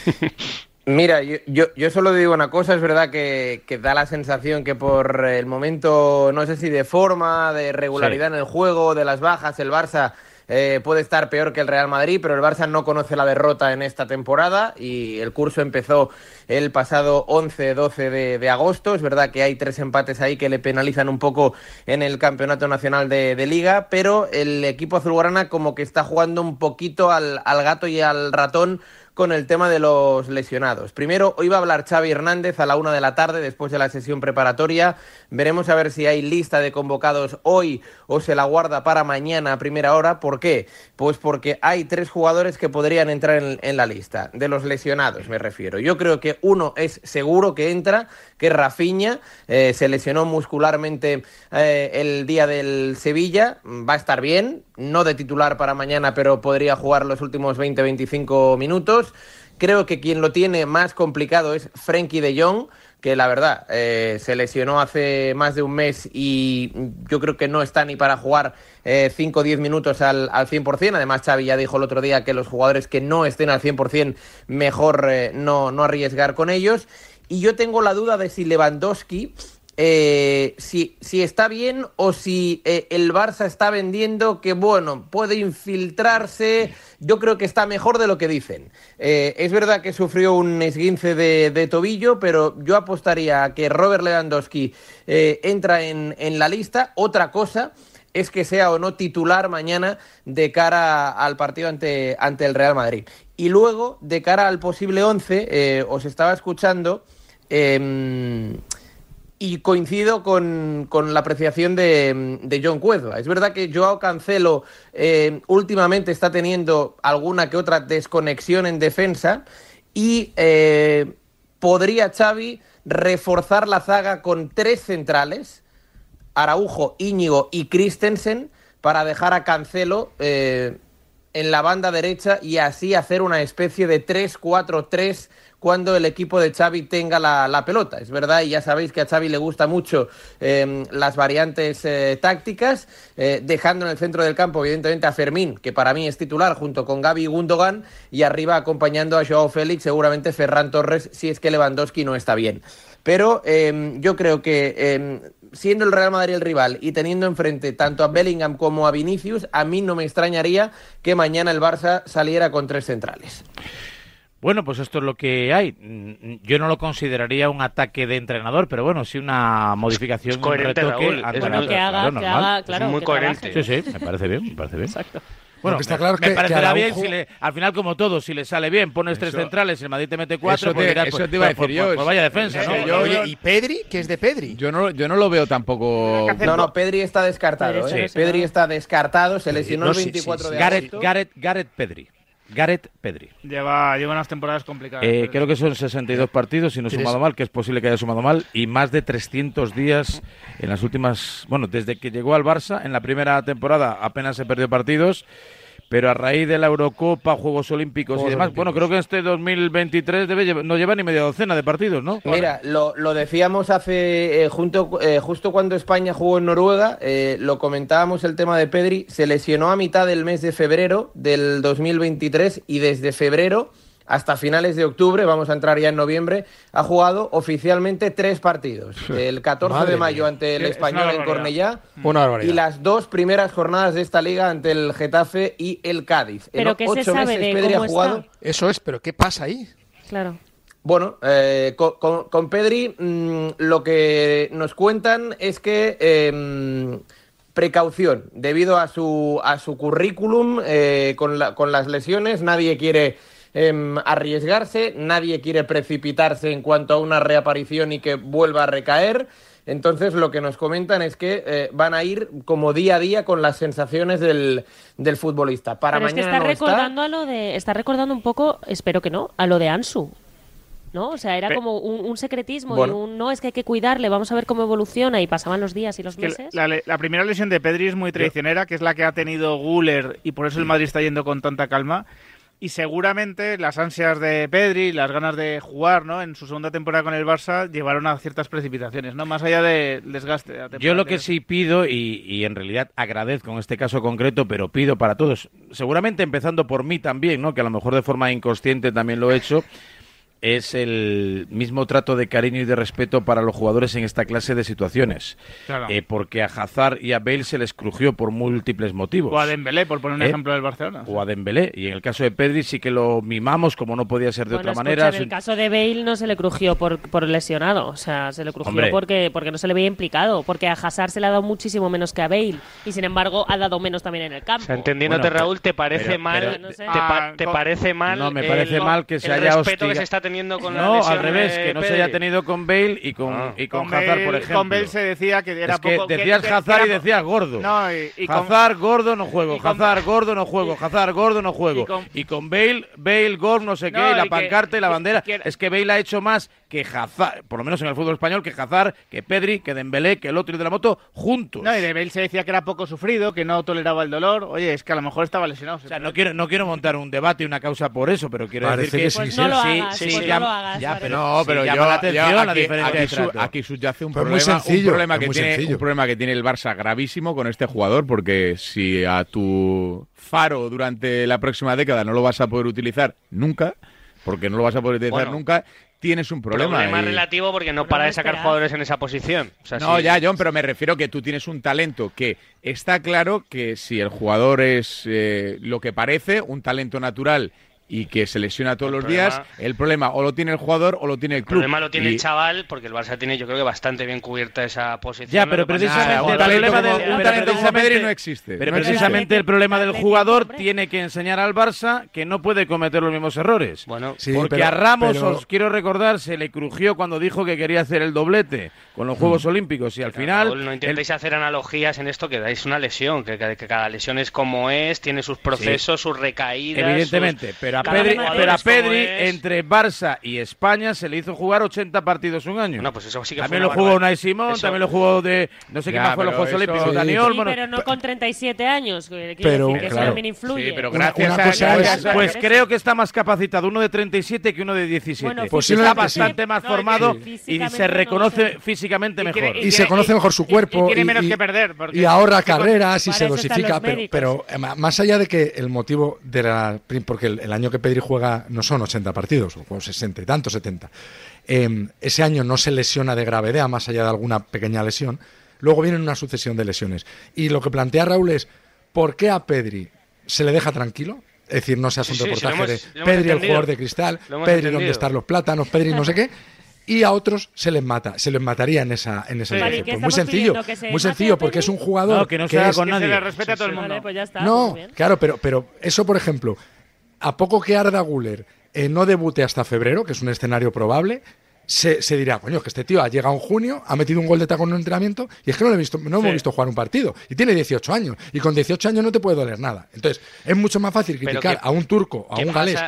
Mira, yo, yo, yo, solo digo una cosa, es verdad que, que, da la sensación que por el momento, no sé si de forma, de regularidad sí. en el juego, de las bajas, el Barça eh, puede estar peor que el Real Madrid, pero el Barça no conoce la derrota en esta temporada y el curso empezó el pasado 11-12 de, de, agosto. Es verdad que hay tres empates ahí que le penalizan un poco en el Campeonato Nacional de, Liga, pero el equipo azulgrana como que está jugando un poquito al gato y al ratón con el tema de los lesionados. Primero, hoy va a hablar Xavi Hernández a la una de la tarde, después de la sesión preparatoria. Veremos a ver si hay lista de convocados hoy o se la guarda para mañana a primera hora. ¿Por qué? Pues porque hay tres jugadores que podrían entrar en, la lista, de los lesionados me refiero. Yo creo que uno es seguro que entra, que es Rafinha, eh, se lesionó muscularmente eh, el día del Sevilla, va a estar bien, no de titular para mañana, pero podría jugar los últimos 20-25 minutos. Creo que quien lo tiene más complicado es Frenkie de Jong, que la verdad eh, se lesionó hace más de un mes y yo creo que no está ni para jugar 5 o 10 minutos al, al 100%. Además, Xavi ya dijo el otro día que los jugadores que no estén al 100% mejor eh, no, no arriesgar con ellos. Y yo tengo la duda de si Lewandowski eh, si, si, está bien o si eh, el Barça está vendiendo que, bueno, puede infiltrarse. Yo creo que está mejor de lo que dicen. Eh, es verdad que sufrió un esguince de, tobillo, pero yo apostaría a que Robert Lewandowski entra en, la lista. Otra cosa es que sea o no titular mañana de cara al partido ante, ante el Real Madrid. Y luego, de cara al posible 11, eh, os estaba escuchando. Y coincido con, con la apreciación de, de, John Cuezba. Es verdad que Joao Cancelo eh, últimamente está teniendo alguna que otra desconexión en defensa y eh, podría Xavi reforzar la zaga con tres centrales, Araujo, Íñigo y Christensen, para dejar a Cancelo eh, en la banda derecha y así hacer una especie de 3-4-3 cuando el equipo de Xavi tenga la, pelota. Es verdad, y ya sabéis que a Xavi le gusta mucho eh, las variantes eh, tácticas, eh, dejando en el centro del campo, evidentemente, a Fermín, que para mí es titular, junto con Gaby Gundogan, y arriba acompañando a Joao Félix, seguramente Ferran Torres, si es que Lewandowski no está bien. Pero em, yo creo que em, siendo el Real Madrid el rival y teniendo enfrente tanto a Bellingham como a Vinicius, a mí no me extrañaría que mañana el Barça saliera con tres centrales. Bueno, pues esto es lo que hay. Yo no lo consideraría un ataque de entrenador, pero bueno, sí una modificación, es coherente, un retoque. Raúl, es bueno, que haga, que haga, claro, es muy que coherente. Sí, sí, me parece bien, me parece bien. Exacto. Bueno, está me, claro me que, parecerá que bien Araujo... si le, al final como todo, si le sale bien, pones tres Eso- centrales, el Madrid te mete cuatro, Eso pues te- dirás, eso pues, te iba a pues, decir yo, pues, pues vaya defensa, ¿no? yo- Oye, ¿y Pedri? ¿Qué es de Pedri? Yo no, yo no lo veo tampoco. No, no, Pedri está descartado. Pedri ¿eh? está Pedri está descartado, se lesionó No, el sí, 24 sí, de Gareth, agosto. Gareth, Gareth Pedri. Gareth Pedri. Lleva, lleva unas temporadas complicadas. Eh, creo que son 62 partidos, si no he ¿Tienes- sumado mal, que es posible que haya sumado mal, y más de 300 días en las últimas. Bueno, desde que llegó al Barça, en la primera temporada apenas se perdió partidos, pero a raíz de la Eurocopa, Juegos Olímpicos y demás, Olímpicos. bueno, creo que este 2023 debe llevar- no lleva ni media docena de partidos, ¿no? Mira, lo, lo decíamos hace, eh, junto, eh, justo cuando España jugó en Noruega, eh, lo comentábamos el tema de Pedri, se lesionó a mitad del mes de febrero del 2023 y desde febrero hasta finales de octubre, vamos a entrar ya en noviembre, ha jugado oficialmente tres partidos. El 14 Madre de mayo mía. ante el Es una Español en. Cornellá Una barbaridad. y las dos primeras jornadas de esta liga ante el Getafe y el Cádiz. Pero en ¿qué se ocho sabe meses de Pedri cómo ha jugado... está? Eso es, pero ¿qué pasa ahí? Claro. Bueno, eh, con, Pedri mm, lo que nos cuentan es que eh, precaución, debido a su, a su currículum eh, con, la- con las lesiones, nadie quiere em, arriesgarse, nadie quiere precipitarse en cuanto a una reaparición y que vuelva a recaer. Entonces lo que nos comentan es que eh, van a ir como día a día con las sensaciones del, del futbolista. Para Pero es que mañana está no está. recordando a lo de, está recordando un poco, espero que no, a lo de Ansu. ¿No? O sea, era como un, un secretismo Bueno. y un no, es que hay que cuidarle, vamos a ver cómo evoluciona y pasaban los días y los meses. la, la- la primera lesión de Pedri es muy traicionera, que es la que ha tenido Guller y por eso el Madrid está yendo con tanta calma. Y seguramente las ansias de Pedri, las ganas de jugar ¿no? en su segunda temporada con el Barça, llevaron a ciertas precipitaciones, ¿no? más allá del desgaste. de Yo lo que sí pido, y, y en realidad agradezco en este caso concreto, pero pido para todos, seguramente empezando por mí también, ¿no? que a lo mejor de forma inconsciente también lo he hecho, es el mismo trato de cariño y de respeto para los jugadores en esta clase de situaciones. Claro. Eh, porque a Hazard y a Bale se les crujió por múltiples motivos. O a Dembélé, por poner un eh, ejemplo del Barcelona. O a Dembélé. Y en el caso de Pedri sí que lo mimamos como no podía ser de otra escucha, manera. En el caso de Bale no se le crujió por, por lesionado. O sea, se le crujió porque, porque no se le veía implicado. Porque a Hazard se le ha dado muchísimo menos que a Bale. Y sin embargo ha dado menos también en el campo. O sea, entendiéndote, Raúl, ¿te parece mal? Te, ah, parece mal? No, me parece mal que se haya hostigado con no, la al revés, que no Pedri. se haya tenido con Bale y con, ah. y con, con Hazard, Bale, por ejemplo. Con Bale se decía que era es que poco... decías que, Hazard que y decías gordo. No, y, y Hazard, con... gordo, no juego. Con... Hazard, gordo, no juego. Hazard, gordo, no juego. Y con, y Bale, Bale, gordo, no sé no, qué, y la pancarta y la bandera. Es que Bale ha hecho más que Hazard, por lo menos en el fútbol español, que Hazard, que Pedri, que Dembélé, que el otro y de la moto, juntos. No, y de se decía que era poco sufrido, que no toleraba el dolor. Oye, es que a lo mejor estaba lesionado. O sea, no quiero, no quiero montar un debate y una causa por eso, pero quiero decir que... que sí, no sí, hagas, sí, sí, no pero, llama la atención aquí, la diferencia aquí, subyace un problema, un problema que tiene, un problema que tiene el Barça gravísimo con este jugador, porque si a tu faro durante la próxima década no lo vas a poder utilizar nunca porque no lo vas a poder utilizar nunca tienes un problema. Problema relativo porque no para de sacar jugadores en esa posición. No, ya, John, pero me refiero que tú tienes un talento que está claro que si el jugador es eh, lo que parece, un talento natural y que se lesiona todos los días, el problema o lo tiene el jugador o lo tiene el club. El problema lo tiene el chaval, porque el Barça tiene, yo creo que bastante bien cubierta esa posición. Ya, pero precisamente el problema del no existe. Pero precisamente el problema del jugador tiene que enseñar al Barça que no puede cometer los mismos errores. Bueno, porque a Ramos, os quiero recordar, se le crujió cuando dijo que quería hacer el doblete con los Juegos Olímpicos y al final. No intentéis hacer analogías en esto que dais una lesión, que, cada lesión es como es, tiene sus procesos, sí. sus recaídas. Evidentemente, pero pero a Pedri, pero a Pedri entre Barça y España se le hizo jugar 80 partidos un año. No, pues eso sí que También fue lo jugó barbaridad. ¿eh? Unai Simón, Eso- también lo jugó de. No sé qué más fue los Juegos Olímpicos, Sí. Dani Sí, Olmo. pero no con 37 años. Pero, decir que eso también influye. Sí, pero gracias una a- cosa gracias es- Pues creo que está más capacitado uno de 37 que uno de 17. Bueno, pues está bastante más No, formado y se reconoce sé. físicamente mejor. quiere- y se conoce mejor su cuerpo. tiene menos que perder, y ahorra carreras y se dosifica. Pero, eh, más allá de que el motivo de la. Porque el año que Pedri juega no son 80 partidos, juego 60 y tanto, 70. Em, ese año no se lesiona de gravedad, más allá de alguna pequeña lesión. Luego vienen una sucesión de lesiones. Y lo que plantea Raúl es, ¿por qué a Pedri se le deja tranquilo? Es decir, no se hace un reportaje de Pedri el jugador de cristal, Pedri entendido. donde están los plátanos, Pedri no sé qué. Y a otros se les mata, se les mataría en esa en esa sí. pues muy sencillo, muy sencillo, porque es un jugador no, que no que es, con nadie. Le respeta a todo el mundo. No, claro, pero pero eso por ejemplo, a poco que Arda Guller eh, no debute hasta febrero, que es un escenario probable, se, dirá, coño, que este tío ha llegado en junio, ha metido un gol de tacón en un entrenamiento y es que no he visto, no hemos visto jugar un partido. Y tiene 18 años. Y con 18 años no te puede doler nada. Entonces, es mucho más fácil criticar a un turco, a un galés,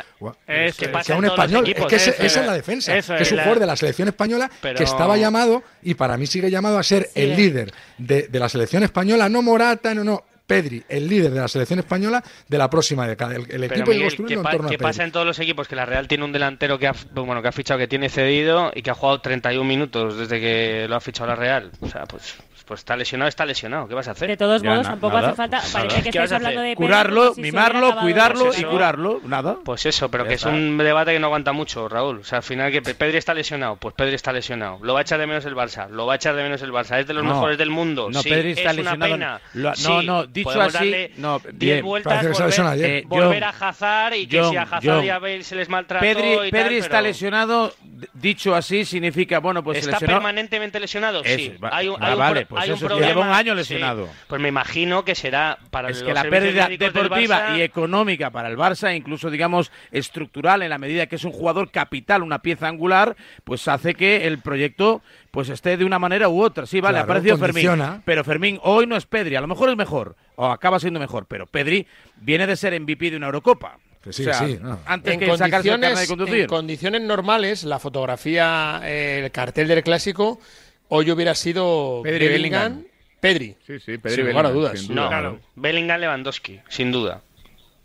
que, a un español. Es que esa es la defensa. Que es un jugador de la selección española que estaba llamado y para mí sigue llamado a ser el líder de, de, la selección española, no Morata, no, no, Pedri, el líder de la selección española de la próxima década. El, el equipo Miguel, ¿qué, en torno ¿qué pasa en todos los equipos? Que la Real tiene un delantero que ha, bueno, que ha fichado, que tiene cedido y que ha jugado 31 minutos desde que lo ha fichado la Real. O sea, pues pues está lesionado, está lesionado. ¿Qué vas a hacer? De todos modos, tampoco hace falta. Pues Parece que estáis hablando de. Curarlo, mimarlo, cuidarlo y curarlo. Nada. Pues eso, pero que es un debate que no aguanta mucho, Raúl. O sea, al final que Pedri está lesionado, pues Pedri está lesionado. Lo va a echar de menos el Barça, lo va a echar de menos el Barça. Es de los mejores del mundo. No, Pedri está es lesionado. Una pena. No, no, dicho así. 10 vueltas, volver, eh, volver a Hazard y que si a Hazard John. y a Bale se les maltrató. Pedri, está lesionado, dicho así, significa, bueno, pues. ¿Está permanentemente lesionado? Sí. Hay un ah, pues Hay eso, un problema. Lleva un año lesionado. Pues me imagino que será para es que la pérdida deportiva y económica para el Barça, incluso digamos estructural en la medida que es un jugador capital, una pieza angular, pues hace que el proyecto pues esté de una manera u otra. Sí, vale, claro, ha aparecido condiciona. Fermín. Pero Fermín hoy no es Pedri, a lo mejor es mejor o acaba siendo mejor, pero Pedri viene de ser MVP de una Eurocopa. Sí, sí, no. antes en que condiciones, de conducir. En condiciones normales, la fotografía, eh, el cartel del clásico hoy hubiera sido Pedri Bellingham Pedri Sí, sí, Pedri sin dudas. Duda. No, claro. Bellingham Lewandowski, sin duda.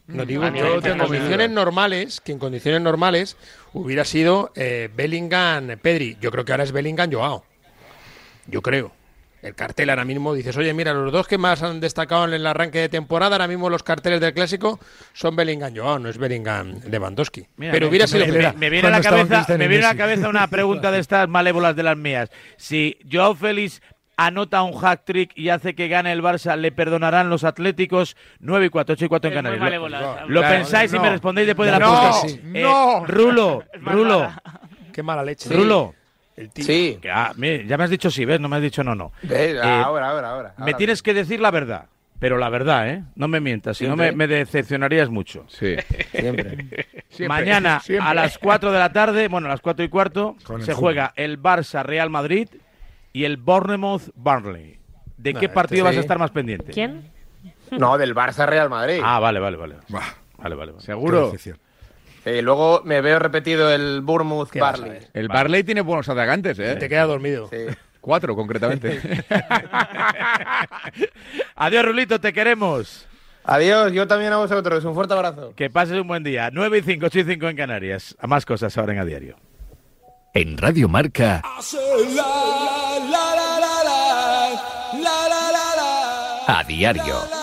No mm, digo en condiciones normales, que en condiciones normales hubiera sido eh, Bellingham Pedri. Yo creo que ahora es Bellingham Joao. Yo creo el cartel ahora mismo, dices, oye, mira, los dos que más han destacado en el arranque de temporada, ahora mismo los carteles del clásico son Bellingham Joao, no es Bellingham Lewandowski. Mira, Pero me- hubiera sido me, me- me viene a la cabeza, me viene a la cabeza una pregunta de estas malévolas de las mías. Si Joao Félix anota un hack trick y hace que gane el Barça, ¿le perdonarán los atléticos? 9 y 4, 8 y 4 en Canarias. Lo, lo Claro, pensáis y me respondéis después de la No, sí. Eh, no. Rulo, Rulo. Qué mala leche. Rulo. El tío. Sí. Que, ah, ya me has dicho sí, ¿ves? No me has dicho no, no. Eh, ahora, ahora, ahora. Me ahora. tienes que decir la verdad. Pero la verdad, ¿eh? No me mientas, si no me, decepcionarías mucho. Sí. Siempre. Siempre, Mañana siempre. a las 4 de la tarde, bueno, a las 4 y cuarto, Con se juega el Barça Real Madrid y el Bournemouth Burnley. ¿De No, qué este partido vas a estar más pendiente? ¿Quién? No, del Barça Real Madrid. Ah, vale, vale, vale. Vale, vale, vale. qué ¿Seguro? Eh, luego me veo repetido el Bournemouth ¿Qué vas a Barley. El Barley tiene buenos atacantes, ¿eh? Te queda dormido. Sí. Cuatro, concretamente. Adiós, Rulito, te queremos. Adiós, yo también a vosotros. Un fuerte abrazo. Que pases un buen día. 9 y 5, 8 y 5 en Canarias. A más cosas ahora en A Diario. En Radio Marca, a diario.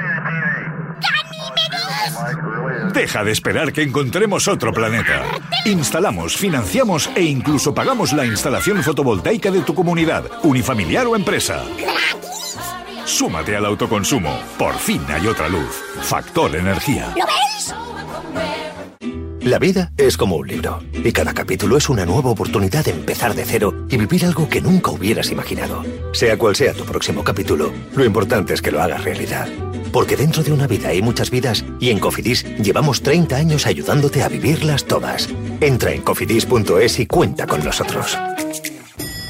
Deja de esperar que encontremos otro planeta. Instalamos, financiamos e incluso pagamos la instalación fotovoltaica de tu comunidad, unifamiliar o empresa. Súmate al autoconsumo. Por fin hay otra luz. Factor Energía. ¿Lo ves? La vida es como un libro, y cada capítulo es una nueva oportunidad de empezar de cero y vivir algo que nunca hubieras imaginado. Sea cual sea tu próximo capítulo, lo importante es que lo hagas realidad. Porque dentro de una vida hay muchas vidas y en Cofidis llevamos 30 años ayudándote a vivirlas todas. Entra en cofidis.es y cuenta con nosotros.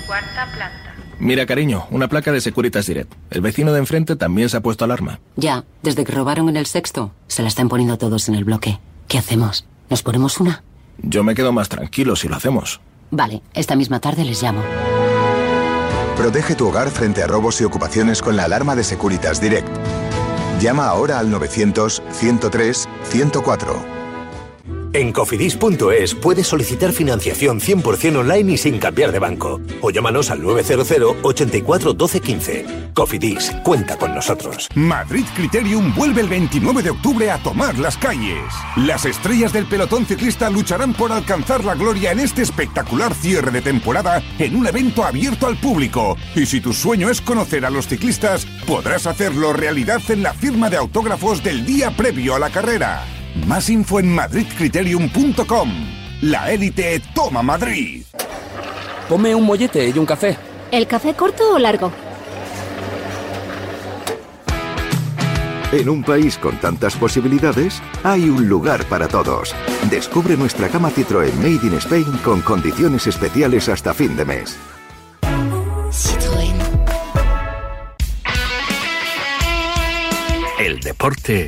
Cuarta planta. Mira, cariño, una placa de Securitas Direct. El vecino de enfrente también se ha puesto alarma. Ya, desde que robaron en el sexto, se la están poniendo todos en el bloque. ¿Qué hacemos? ¿Nos ponemos una? Yo me quedo más tranquilo si lo hacemos. Vale, esta misma tarde les llamo. Protege tu hogar frente a robos y ocupaciones con la alarma de Securitas Direct. Llama ahora al 900-103-104. En cofidis.es puedes solicitar financiación 100% online y sin cambiar de banco. O llámanos al 900 84 12 15. Cofidis, cuenta con nosotros. Madrid Criterium vuelve el 29 de octubre a tomar las calles. Las estrellas del pelotón ciclista lucharán por alcanzar la gloria en este espectacular cierre de temporada en un evento abierto al público. Y si tu sueño es conocer a los ciclistas, podrás hacerlo realidad en la firma de autógrafos del día previo a la carrera. Más info en madridcriterium.com. La élite toma Madrid. Ponme un mollete y un café. ¿El café corto o largo? En un país con tantas posibilidades, hay un lugar para todos. Descubre nuestra cama Citroën Made in Spain con condiciones especiales hasta fin de mes. El deporte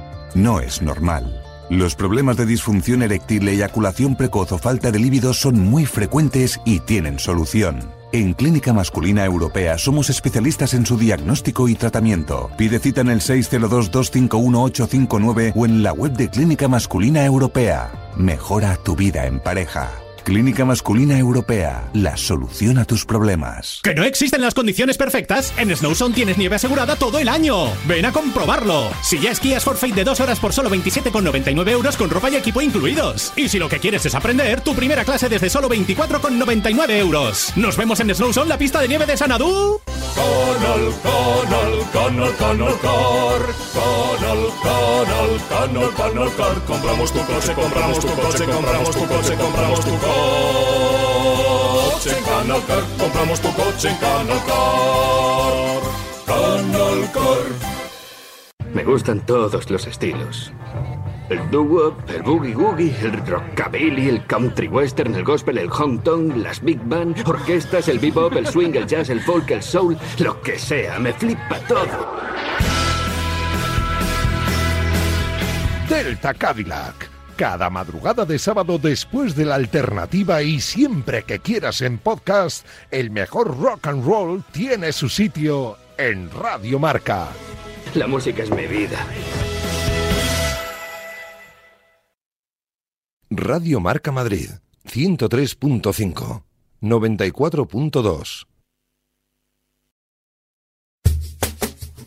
No es normal. Los problemas de disfunción eréctil, eyaculación precoz o falta de líbido son muy frecuentes y tienen solución. En Clínica Masculina Europea somos especialistas en su diagnóstico y tratamiento. Pide cita en el 602-251-859 o en la web de Clínica Masculina Europea. Mejora tu vida en pareja. Clínica Masculina Europea, la solución a tus problemas. ¿Que no existen las condiciones perfectas? En Snowzone tienes nieve asegurada todo el año. Ven a comprobarlo. Si ya esquías Forfait de dos horas por solo 27,99 euros con ropa y equipo incluidos. Y si lo que quieres es aprender, tu primera clase desde solo 24,99 euros. Nos vemos en Snowzone, la pista de nieve de Sanadú. Canal, canal, canal, canal car. Canal, canal, canal, canal car. Compramos tu coche, compramos tu coche, compramos tu coche, compramos tu coche en Canal Car. Compramos tu coche en Canal Car. Canal Car. Me gustan todos los estilos. El doo-wop, el boogie-woogie, el rockabilly, el country western, el gospel, el hong kong, las big band, orquestas, el bebop, el swing, el jazz, el folk, el soul, lo que sea, me flipa todo. Delta Cadillac. Cada madrugada de sábado después de la alternativa y siempre que quieras en podcast, el mejor rock and roll tiene su sitio en Radio Marca. La música es mi vida. Radio Marca Madrid, 103.5, 94.2.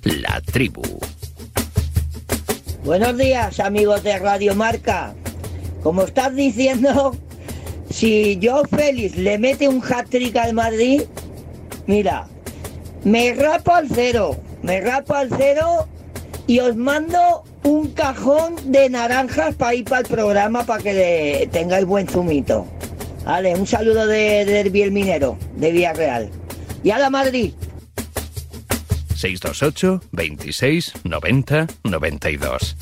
La tribu. Buenos días, amigos de Radio Marca. Como estás diciendo, si Joe Félix le mete un hat-trick al Madrid, mira, me rapo al cero, me rapo al cero y os mando un cajón de naranjas para ir para el programa para que le tengáis buen zumito. Vale, un saludo de, de Derby el Minero, de Villarreal. Y a la Madrid. 628 26 90 92.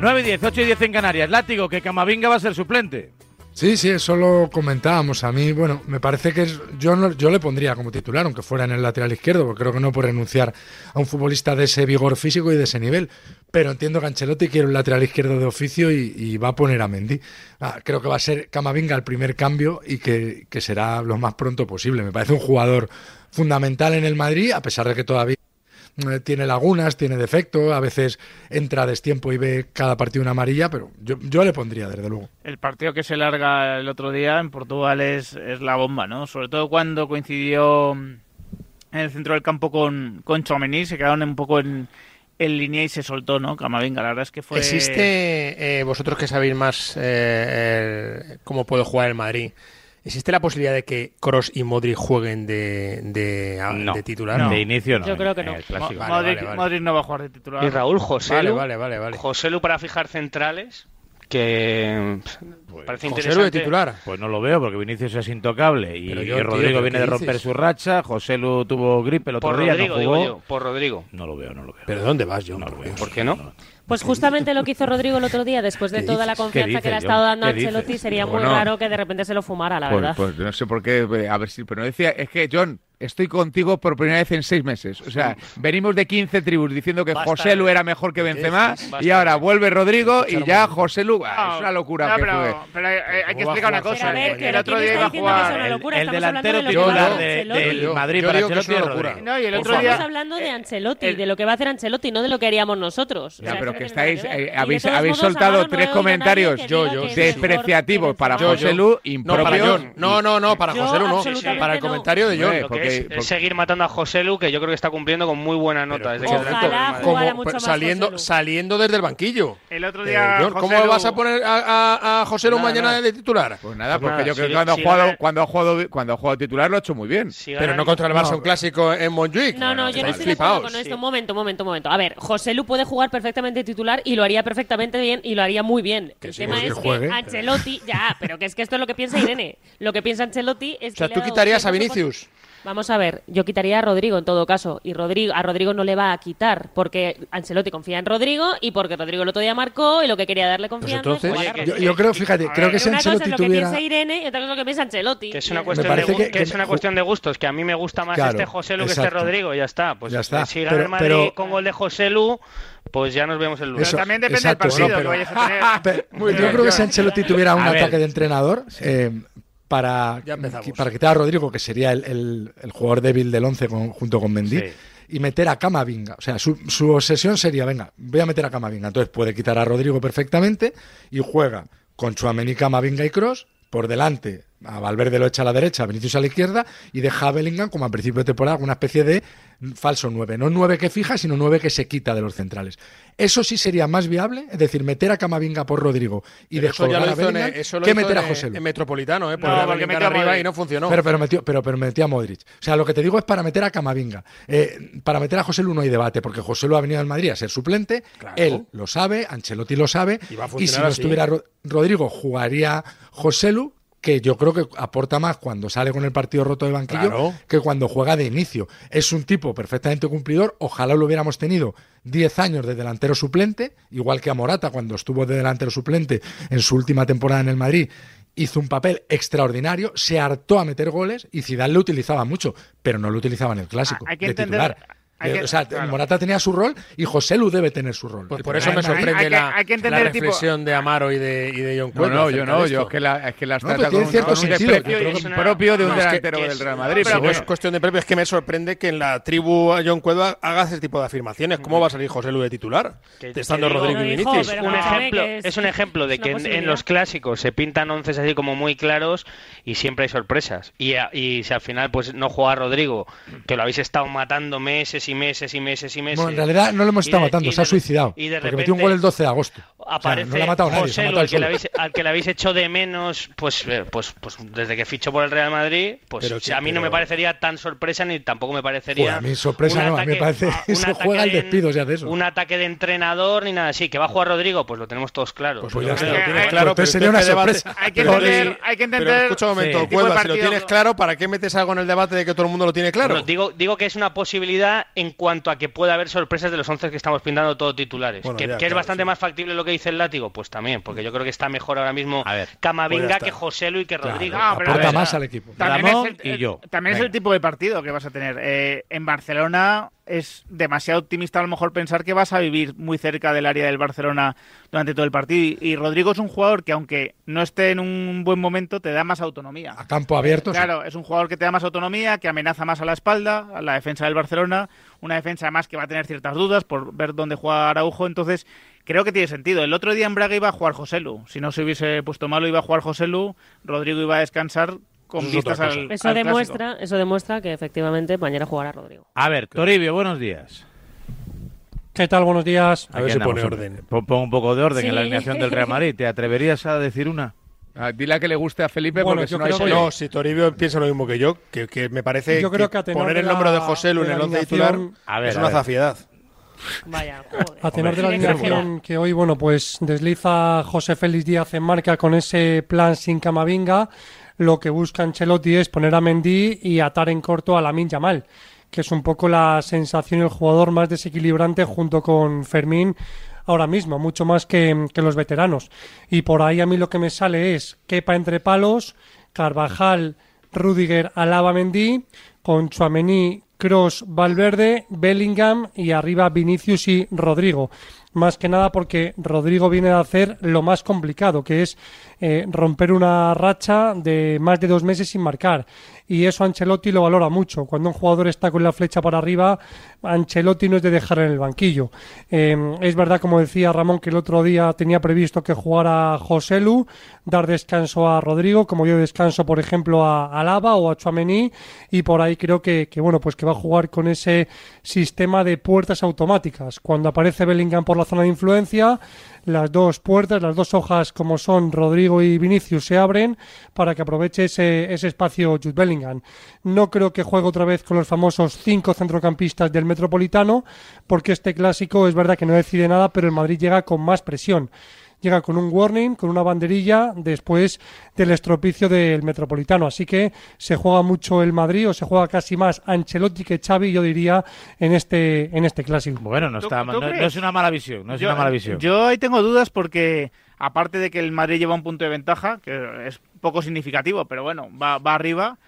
Nueve y 10, 8 y 10 en Canarias. Látigo, que Camavinga va a ser suplente. Sí, sí, eso lo comentábamos. A mí, bueno, me parece que es, yo, no- yo le pondría como titular, aunque fuera en el lateral izquierdo, porque creo que no por renunciar a un futbolista de ese vigor físico y de ese nivel. Pero entiendo que Ancelotti quiere un lateral izquierdo de oficio y, va a poner a Mendy. Ah, creo que va a ser Camavinga el primer cambio y que, que será lo más pronto posible. Me parece un jugador fundamental en el Madrid, a pesar de que todavía tiene lagunas, tiene defectos, a veces entra a destiempo y ve cada partido una amarilla, pero yo, yo le pondría, desde luego. El partido que se larga el otro día en Portugal es, es la bomba, ¿no? Sobre todo cuando coincidió en el centro del campo con, con se quedaron un poco en, en línea y se soltó, ¿no? Camavinga, la verdad es que fue... ¿Existe, eh, vosotros que sabéis más eh, el- cómo puede jugar el Madrid, ¿existe la posibilidad de que Cross y Modric jueguen de, de, de titular? No. De inicio no, Yo creo que no. Vale, Modric, vale, vale. Modric no va a jugar de titular. Y Raúl José Vale, Lu, vale, vale, vale. José Lu para fijar centrales, que pff, parece José interesante. Lu de titular. Pues no lo veo, porque Vinicius es intocable y, yo, tío, Rodrigo ¿pero viene de romper dices? su racha. José Lu tuvo gripe el otro Por día, Rodrigo, no digo jugó. yo, por Rodrigo. No lo veo, no lo veo. ¿Pero dónde vas, John? ¿Por qué no? Pues justamente lo que hizo Rodrigo el otro día, después de ¿Qué toda la confianza ¿Qué que le ha estado dando a ¿Qué Ancelotti, sería muy Bueno. raro que de repente se lo fumara, la Pues, verdad. pues no sé por qué, eh, a ver si, pero decía, es que John, estoy contigo por primera vez en seis meses. O sea, venimos de 15 tribus diciendo que Basta José Lu era mejor que Benzema Basta y ahora vuelve Rodrigo y ya José Lu, ah, No, es una locura no, que pero, juegue. pero, eh, hay que ¿Cómo va a explicar una cosa. El, el otro ¿quién día está iba a diciendo que es jugar una el, el delantero de titular de- del Madrid yo para Ancelotti una es locura. Rodrigo. No, y el otro Estamos hablando de Ancelotti, de lo que va a hacer Ancelotti, no de lo que haríamos nosotros. O Ya, sea, pero que estáis, que eh, habéis, habéis soltado tres comentarios despreciativos para José. Lu, No, impropios. No, no, no, para José Lu no. Para el comentario de John. Hombre, Lo que porque- es, porque- es seguir matando a José Lu, que yo creo que está cumpliendo con muy buena nota. desde que Ojalá jugara Como- mucho más saliendo, José Lu. saliendo desde el banquillo. El otro Eh, día. ¿Cómo Lu- vas a poner a, a- a José Lu Nada, mañana nada. de titular? Pues nada, Pues porque nada, yo creo si- que cuando, si ha jugado, gana- cuando, ha jugado, cuando ha jugado titular lo ha hecho muy bien. Si Pero no contra el Barça, No. un clásico en Montjuic. No, no, yo no estoy de acuerdo con esto. Un momento, un momento, un momento. A ver, José Lu puede jugar perfectamente titular y lo haría perfectamente bien y lo haría muy bien. El tema pues que es que Ancelotti, ya, pero que es que esto es lo que piensa Irene. Lo que piensa Ancelotti es O sea, que tú quitarías a Vinicius. Vamos a ver, yo quitaría a Rodrigo en todo caso y Rodrigo a Rodrigo no le va a quitar porque Ancelotti confía en Rodrigo y porque Rodrigo el otro día marcó y lo que quería darle confianza entonces- es jugar a Oye, Rodrigo. Yo, yo creo, fíjate, creo que Pero si una cosa es Ancelotti lo que tuviera... piensa Irene y otra cosa es lo que piensa Ancelotti. Que es una cuestión, de, que- que es que- una cuestión de gustos, que a mí me gusta más Claro, este José Lu que este exacto. Rodrigo, ya está. Pues Ya está. si gana Pero- el Madrid pero- con gol de José Lu, pues ya nos vemos el lunes. Eso, también depende exacto, del partido sí, que pero- vayas a tener. Pe- yo creo que si Ancelotti tuviera un A ver. ataque de entrenador eh, para, para quitar a Rodrigo, que sería el, el- el jugador débil del 11 con- junto con Mendy, Sí. y meter a Camavinga. O sea, su, su obsesión sería, venga, voy a meter a Camavinga. Entonces puede quitar a Rodrigo perfectamente y juega con Chuamení, Camavinga y Cross. Por delante A Valverde lo echa a la derecha, a Vinicius a la izquierda y deja a Bellingham como a principio de temporada una especie de falso 9. No 9 que fija, sino 9 que se quita de los centrales. Eso sí sería más viable, es decir, meter a Camavinga por Rodrigo y Pero eso ya descolgar lo a hizo en, Bellingham eso lo que hizo meter a en- José en Metropolitano, ¿eh? Porque No, porque metió arriba y no funcionó. Pero, pero, metió, pero, pero metió a Modric. O sea, lo que te digo es para meter a Camavinga. Eh, para meter a José Lu no hay debate, porque José Lu ha venido al Madrid a ser suplente. Él lo sabe, Ancelotti lo sabe. Y va a Y, si no así. estuviera Ro- Rodrigo, jugaría José Lu, que yo creo que aporta más cuando sale con el partido roto de banquillo Claro. que cuando juega de inicio. Es un tipo perfectamente cumplidor. Ojalá lo hubiéramos tenido 10 años de delantero suplente, igual que a Morata cuando estuvo de delantero suplente en su última temporada en el Madrid. Hizo un papel extraordinario, se hartó a meter goles y Zidane lo utilizaba mucho, pero no lo utilizaba en el clásico. Hay que de entender- titular. Hay Eh, que- o sea, claro. Morata tenía su rol y José Lu debe tener su rol. Pues por eso me sorprende hay que- la, hay que la el tipo- reflexión de Amaro y de, y de John No, Cueva no, yo no, yo es que, la, es que las No, trata cierto con un creo que- propio de un No, es que- delantero que es- del Real no, Madrid. pero pero no es bueno. cuestión de previo, es que me sorprende que en la tribu a John Cueva haga ese tipo de afirmaciones. ¿Cómo va a salir José Lu de titular? Que- Estando que digo- Rodrigo y No, hijo, Vinicius. un ejemplo, que es- es un ejemplo de que una en, los clásicos se pintan once así como muy claros y siempre hay sorpresas. Y, a- y si al final pues no juega Rodrigo, que lo habéis estado matando meses y meses y meses y meses. Bueno, en realidad no lo hemos estado de- matando, y se ha de- suicidado. y de porque metió un repente gol el 12 de agosto. O sea, Aparece no le ha matado a nadie, se ha José Lu, matado al, que le habéis, al que le habéis hecho de menos, pues, eh, pues, pues desde que fichó por el Real Madrid, pues Pero a mí no pero- me parecería tan sorpresa ni tampoco me parecería. Joder, a mí sorpresa un no, a mí me parece se ataque juega el de- despido si hace eso. Un ataque de entrenador ni nada así. Que va a jugar Rodrigo, pues lo tenemos todos claros. Pues Yo ya está. Lo Hay- tienes hay- claro, pero sería una este sorpresa. Hay que Pero entender, sí, hay que Pero entender escucha un momento, de Cueva, si lo tienes claro, ¿para qué metes algo en el debate de que todo el mundo lo tiene claro? Bueno, digo, digo que es una posibilidad en cuanto a que pueda haber sorpresas de los 11 que estamos pintando todos titulares. Bueno, que ya, que es bastante sí. más factible lo que dice el látigo, pues también, porque yo creo que está mejor ahora mismo A ver, pues ya Camavinga está. que José Lu y que Rodrigo. No, pero aporta ver, más al equipo. También, Ramón es el, y yo. también es el tipo de partido que vas a tener. Eh, en Barcelona es demasiado optimista a lo mejor pensar que vas a vivir muy cerca del área del Barcelona durante todo el partido. Y, Rodrigo es un jugador que aunque no esté en un buen momento, te da más autonomía. A campo abierto. sí. Claro, es un jugador que te da más autonomía, que amenaza más a la espalda, a la defensa del Barcelona, una defensa además que va a tener ciertas dudas por ver dónde juega Araujo, entonces creo que tiene sentido. El otro día en Braga iba a jugar José Lu, si no se hubiese puesto malo iba a jugar José Lu, Rodrigo iba a descansar con Eso es vistas otra al, cosa. Eso al demuestra, eso demuestra que efectivamente mañana jugará Rodrigo. A ver, Toribio, buenos días. ¿Qué tal? Buenos días. A ver si pone orden. Pon, pon un poco de orden en la alineación del Real Madrid. ¿Te atreverías a decir una? Ah, dile a que le guste a Felipe Bueno, porque yo si no hay que-. No, si Toribio piensa lo mismo que yo, que, que me parece Yo creo que a tenor poner el nombre de José Lu en el la once titular alineación- A ver, es a una ver. zafiedad. Vaya, joder. A tenor de la alineación que hoy, bueno, pues desliza José Félix Díaz en marca con ese plan sin Camavinga. Lo que busca Ancelotti es poner a Mendy y atar en corto a Lamin Yamal, que es un poco la sensación el jugador más desequilibrante junto con Fermín ahora mismo, mucho más que, que los veteranos. Y por ahí a mí lo que me sale es Kepa entre palos, Carvajal, Rudiger, Alaba, Mendy, con Chuamení, Cross, Valverde, Bellingham y arriba Vinicius y Rodrigo. Más que nada porque Rodrigo viene a hacer lo más complicado, que es eh, romper una racha de más de dos meses sin marcar. Y eso Ancelotti lo valora mucho. Cuando un jugador está con la flecha para arriba, Ancelotti no es de dejar en el banquillo. Eh, es verdad, como decía Ramón, que el otro día tenía previsto que jugara José Lu, dar descanso a Rodrigo, como dio descanso, por ejemplo, a Alaba o a Chuamení, y por ahí creo que, bueno, pues que va a jugar con ese sistema de puertas automáticas. Cuando aparece Bellingham por la zona de influencia, las dos puertas, las dos hojas como son Rodrigo y Vinicius se abren para que aproveche ese, ese espacio Jude Bellingham. No creo que juegue otra vez con los famosos cinco centrocampistas del Metropolitano, porque este clásico es verdad que no decide nada, pero el Madrid llega con más presión. Llega con un warning, con una banderilla después del estropicio del Metropolitano. Así que se juega mucho el Madrid o se juega casi más Ancelotti que Xavi, yo diría, en este, en este clásico. Bueno, no, está, ¿Tú- no, es una mala visión. No es yo, una mala visión. yo ahí tengo dudas porque, aparte de que el Madrid lleva un punto de ventaja, que es poco significativo, pero bueno, va, va arriba.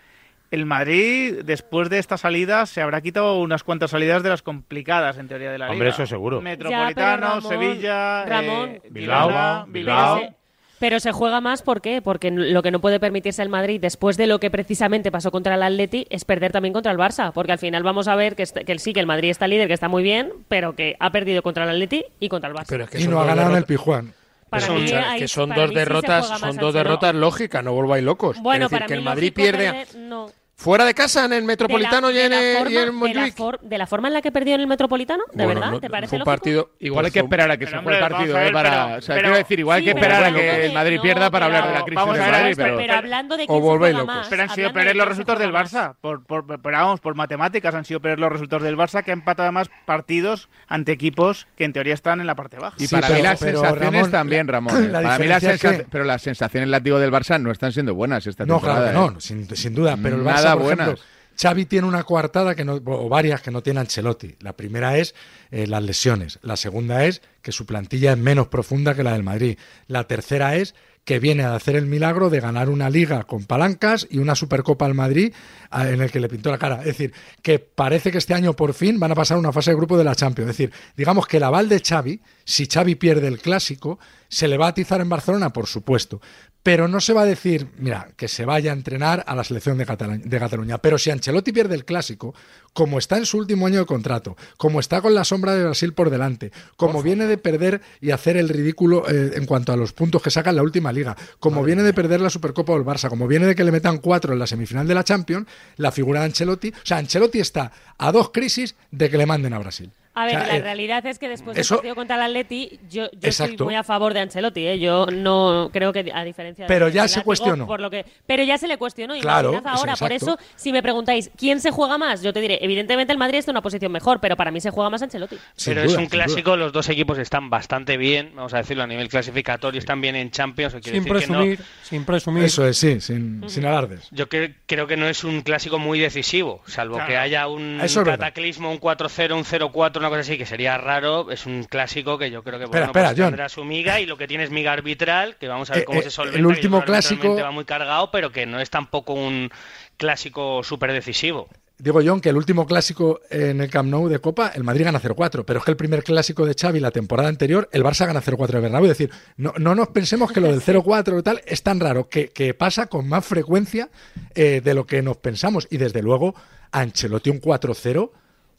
El Madrid, después de esta salida, se habrá quitado unas cuantas salidas de las complicadas, en teoría, de la Hombre, liga. eso seguro. Metropolitano, Ya, Ramón, Sevilla, Ramón, eh, Bilbao, Girona, Bilbao. Pero se, pero se juega más, ¿por qué? Porque lo que no puede permitirse el Madrid, después de lo que precisamente pasó contra el Atleti, es perder también contra el Barça. Porque al final vamos a ver que, sí, que el Madrid está líder, que está muy bien, pero que ha perdido contra el Atleti y contra el Barça. Pero es que Y no ha ganado en el Pijuán. Para Son- mí hay- que son para dos mí derrotas, son dos derrotas lógicas, no volváis locos. Bueno, es decir, para que mí el Madrid pierde perder- no. Fuera de casa en el De Metropolitano la- y en, de la y forma- en de la Montjuic. for- de la forma en la que perdió en el Metropolitano, ¿de Bueno, verdad? no, ¿Te parece un partido Igual hay que esperar a que se juegue el partido, ¿eh? para, pero- o sea, pero- quiero decir, igual hay que esperar a que el Madrid no, pierda para pero- hablar de la crisis vamos del a ver, Madrid, pero- pero... Pero hablando de O volvéis locos. más. Pero han sido peores los resultados del más. Barça. Por, por, pero vamos, por matemáticas han sido peores los resultados del Barça que ha empatado además partidos ante equipos que en teoría están en la parte baja. Y para mí las sensaciones también, Ramón. para mí las diferencia es sensa- que- Pero las sensaciones, las digo, del Barça no están siendo buenas esta No, claro temporada. que ¿eh? no, sin, sin duda. Pero el Barça, Por ejemplo, Xavi tiene una coartada que no, o varias que no tiene Ancelotti. La primera es eh, las lesiones. La segunda es que su plantilla es menos profunda que la del Madrid. La tercera es que viene a hacer el milagro de ganar una liga con palancas y una Supercopa al Madrid en el que le pintó la cara. Es decir, que parece que este año por fin van a pasar una fase de grupo de la Champions. Es decir, digamos que el aval de Xavi, si Xavi pierde el clásico, se le va a atizar en Barcelona, por supuesto. Pero no se va a decir, mira, que se vaya a entrenar a la selección de, de Cataluña. Pero si Ancelotti pierde el clásico, como está en su último año de contrato, como está con la sombra de Brasil por delante, como viene de perder y hacer el ridículo eh, en cuanto a los puntos que saca en la última liga, como viene de perder la Supercopa del Barça, como viene de que le metan cuatro en la semifinal de la Champions, la figura de Ancelotti, o sea, Ancelotti está a dos crisis de que le manden a Brasil. A ver, O sea, la eh, realidad es que después eso- del partido contra el Atleti, yo, yo estoy muy a favor de Ancelotti. ¿eh? Yo no creo que, a diferencia de Pero ya se cuestionó. Por lo que, pero ya se le cuestionó. Y Claro, imaginad ahora, es por eso, si me preguntáis, ¿quién se juega más? Yo te diré, evidentemente el Madrid está en una posición mejor, pero para mí se juega más Ancelotti. Pero es un clásico, los dos equipos están bastante bien, vamos a decirlo a nivel clasificatorio, están bien en Champions. Sin decir que no- presumir, sin presumir. Eso es, sí, sin, sin alardes. Yo cre- creo que no es un clásico muy decisivo, salvo Claro. que haya un Eso cataclismo, un 4-0, un 0-4, una cosa así, que sería raro. Es un clásico que yo creo que Espera, bueno, espera, pues tendrá su miga y lo que tiene es miga arbitral, que vamos a ver Eh, cómo eh, se solventa. el último clásico- va muy cargado, pero que no es tampoco un clásico súper decisivo. Digo, John, que el último clásico en el Camp Nou de Copa, el Madrid gana 0-4, pero es que el primer clásico de Xavi la temporada anterior, el Barça gana 0-4 de Bernabéu. Es decir, no, no nos pensemos que lo del 0-4 y tal es tan raro, que, que pasa con más frecuencia eh, de lo que nos pensamos. Y desde luego, Ancelotti un 4-0,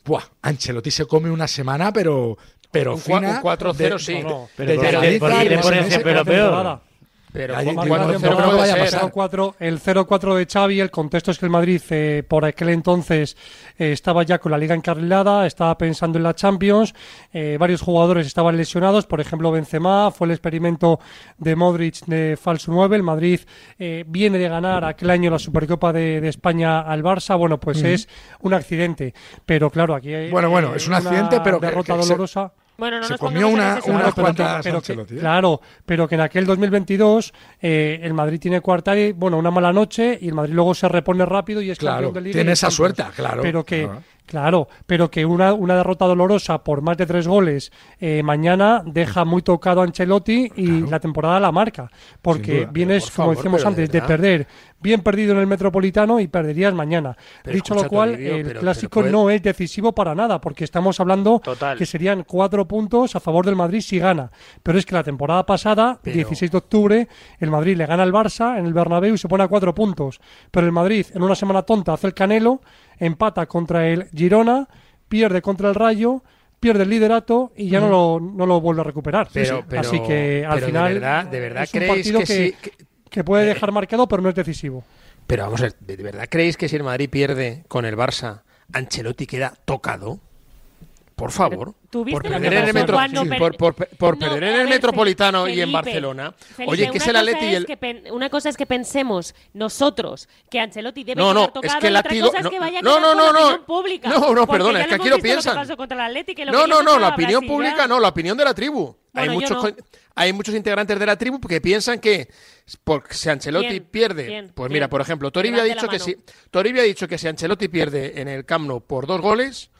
¡buah! Ancelotti se come una semana, pero... Pero Un fina un 4-0 de- sí. de- No, no, de pero ¿por qué- llegadiza, por qué le de Pero Ahí- con digo, 4-0 no, vaya a ser. pasar. 0-4, el 0-4 de Xavi, el contexto es que el Madrid eh, por aquel entonces eh, estaba ya con la liga encarrilada, estaba pensando en la Champions, eh, varios jugadores estaban lesionados, por ejemplo Benzema, fue el experimento de Modric de falso 9, el Madrid eh, viene de ganar aquel año la Supercopa de, de España al Barça, bueno, pues es un accidente, pero claro, aquí hay Bueno, bueno, es un accidente, pero derrota que dolorosa. Bueno, no Se nos comió una- sentido. cuantas pero que, claro, pero que en aquel 2022 eh, el Madrid tiene cuarta y bueno una mala noche y el Madrid luego se repone rápido y es Claro, campeón de liga. tiene esa suerte, claro, Pero que claro. Claro, pero que una, una derrota dolorosa por más de tres goles eh, mañana deja muy tocado a Ancelotti y la temporada la marca. Porque duda, vienes, como decíamos de antes, de perder bien perdido en el Metropolitano y perderías mañana. Pero Dicho lo cual, el pero- clásico pero puede- no es decisivo para nada, porque estamos hablando Total. que serían cuatro puntos a favor del Madrid si gana. Pero es que la temporada pasada, 16 de octubre, el Madrid le gana al Barça en el Bernabéu y se pone a cuatro puntos. Pero el Madrid, en una semana tonta, hace el Canelo, empata contra el Girona, pierde contra el Rayo, pierde el liderato y ya no, lo, no lo vuelve a recuperar. Pero- pero- Así que al pero de final verdad- de verdad es un creéis partido que que, sí- que puede dejar marcado, pero no es decisivo. Pero vamos a ver, ¿de de verdad creéis que si el Madrid pierde con el Barça, Ancelotti queda tocado? Por favor. ¿tú viste Por perder en el, metro- cuando sí, per- por, por- por No, perder a en el ver, Metropolitano y en Barcelona. Felipe, Oye, que es el Atleti y el... que una cosa es que pensemos nosotros que Ancelotti debe No, no, tocado es que el otra es no, que vaya a no, no, no, la no. opinión pública. No, no, perdona, es que aquí lo piensan. que pasó contra el Atleti, que lo No, no, no, la opinión Brasil pública no, la opinión de la tribu. hay, Bueno, muchos, no. hay muchos integrantes de la tribu que piensan que porque si Ancelotti ¿Quién? pierde, ¿Quién? pues mira, por ejemplo, Toribio ha dicho que si. Toribio ha dicho que si Ancelotti pierde en el Camp Nou por dos goles,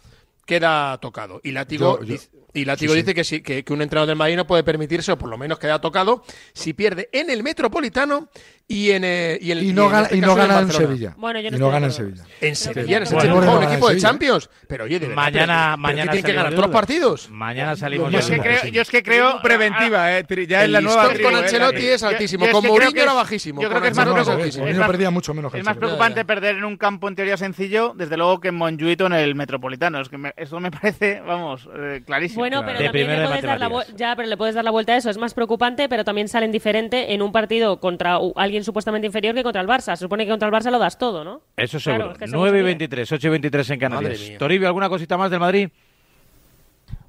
queda tocado. Y Látigo, Yo- yo- dice, y Látigo sí, sí. dice que, sí, que, que un entrenador del Madrid no puede permitirse, o por lo menos queda tocado, si pierde en el Metropolitano y en, eh, y, en- Y no en gana- este y no gana en Barcelona. Sevilla. Bueno, yo no y no gana en. Sevilla. En. Sevilla, en. Sevilla, Bueno, un en equipo de. Champions. Pero oye, de verdad, Mañana, pero- mañana ¿qué tienen que salimos ganar de todos los partidos. Mañana salimos Yo es que creo, yo es que creo preventiva, eh, Tri- ya es El la nueva tribu, con eh, Ancelotti la- es altísimo. Con Mourinho que era es- bajísimo. yo creo que es más preocupante. altísimo. Mourinho más- perdía mucho menos que Es más Ancelotti. preocupante perder en un campo en teoría sencillo, desde luego que en Monjuito en el Metropolitano. Es que me- eso me parece, vamos, eh, clarísimo. Bueno, pero también le puedes dar la ya, pero le puedes dar la vuelta a eso. Es más preocupante, pero también salen diferente en un partido contra u- alguien supuestamente inferior que contra el Barça. Se supone que contra el Barça lo das todo, ¿no? Eso Claro, seguro. es que según 9 y se 23, 8 y 23 en Canarias. Toribio, ¿alguna cosita más del Madrid?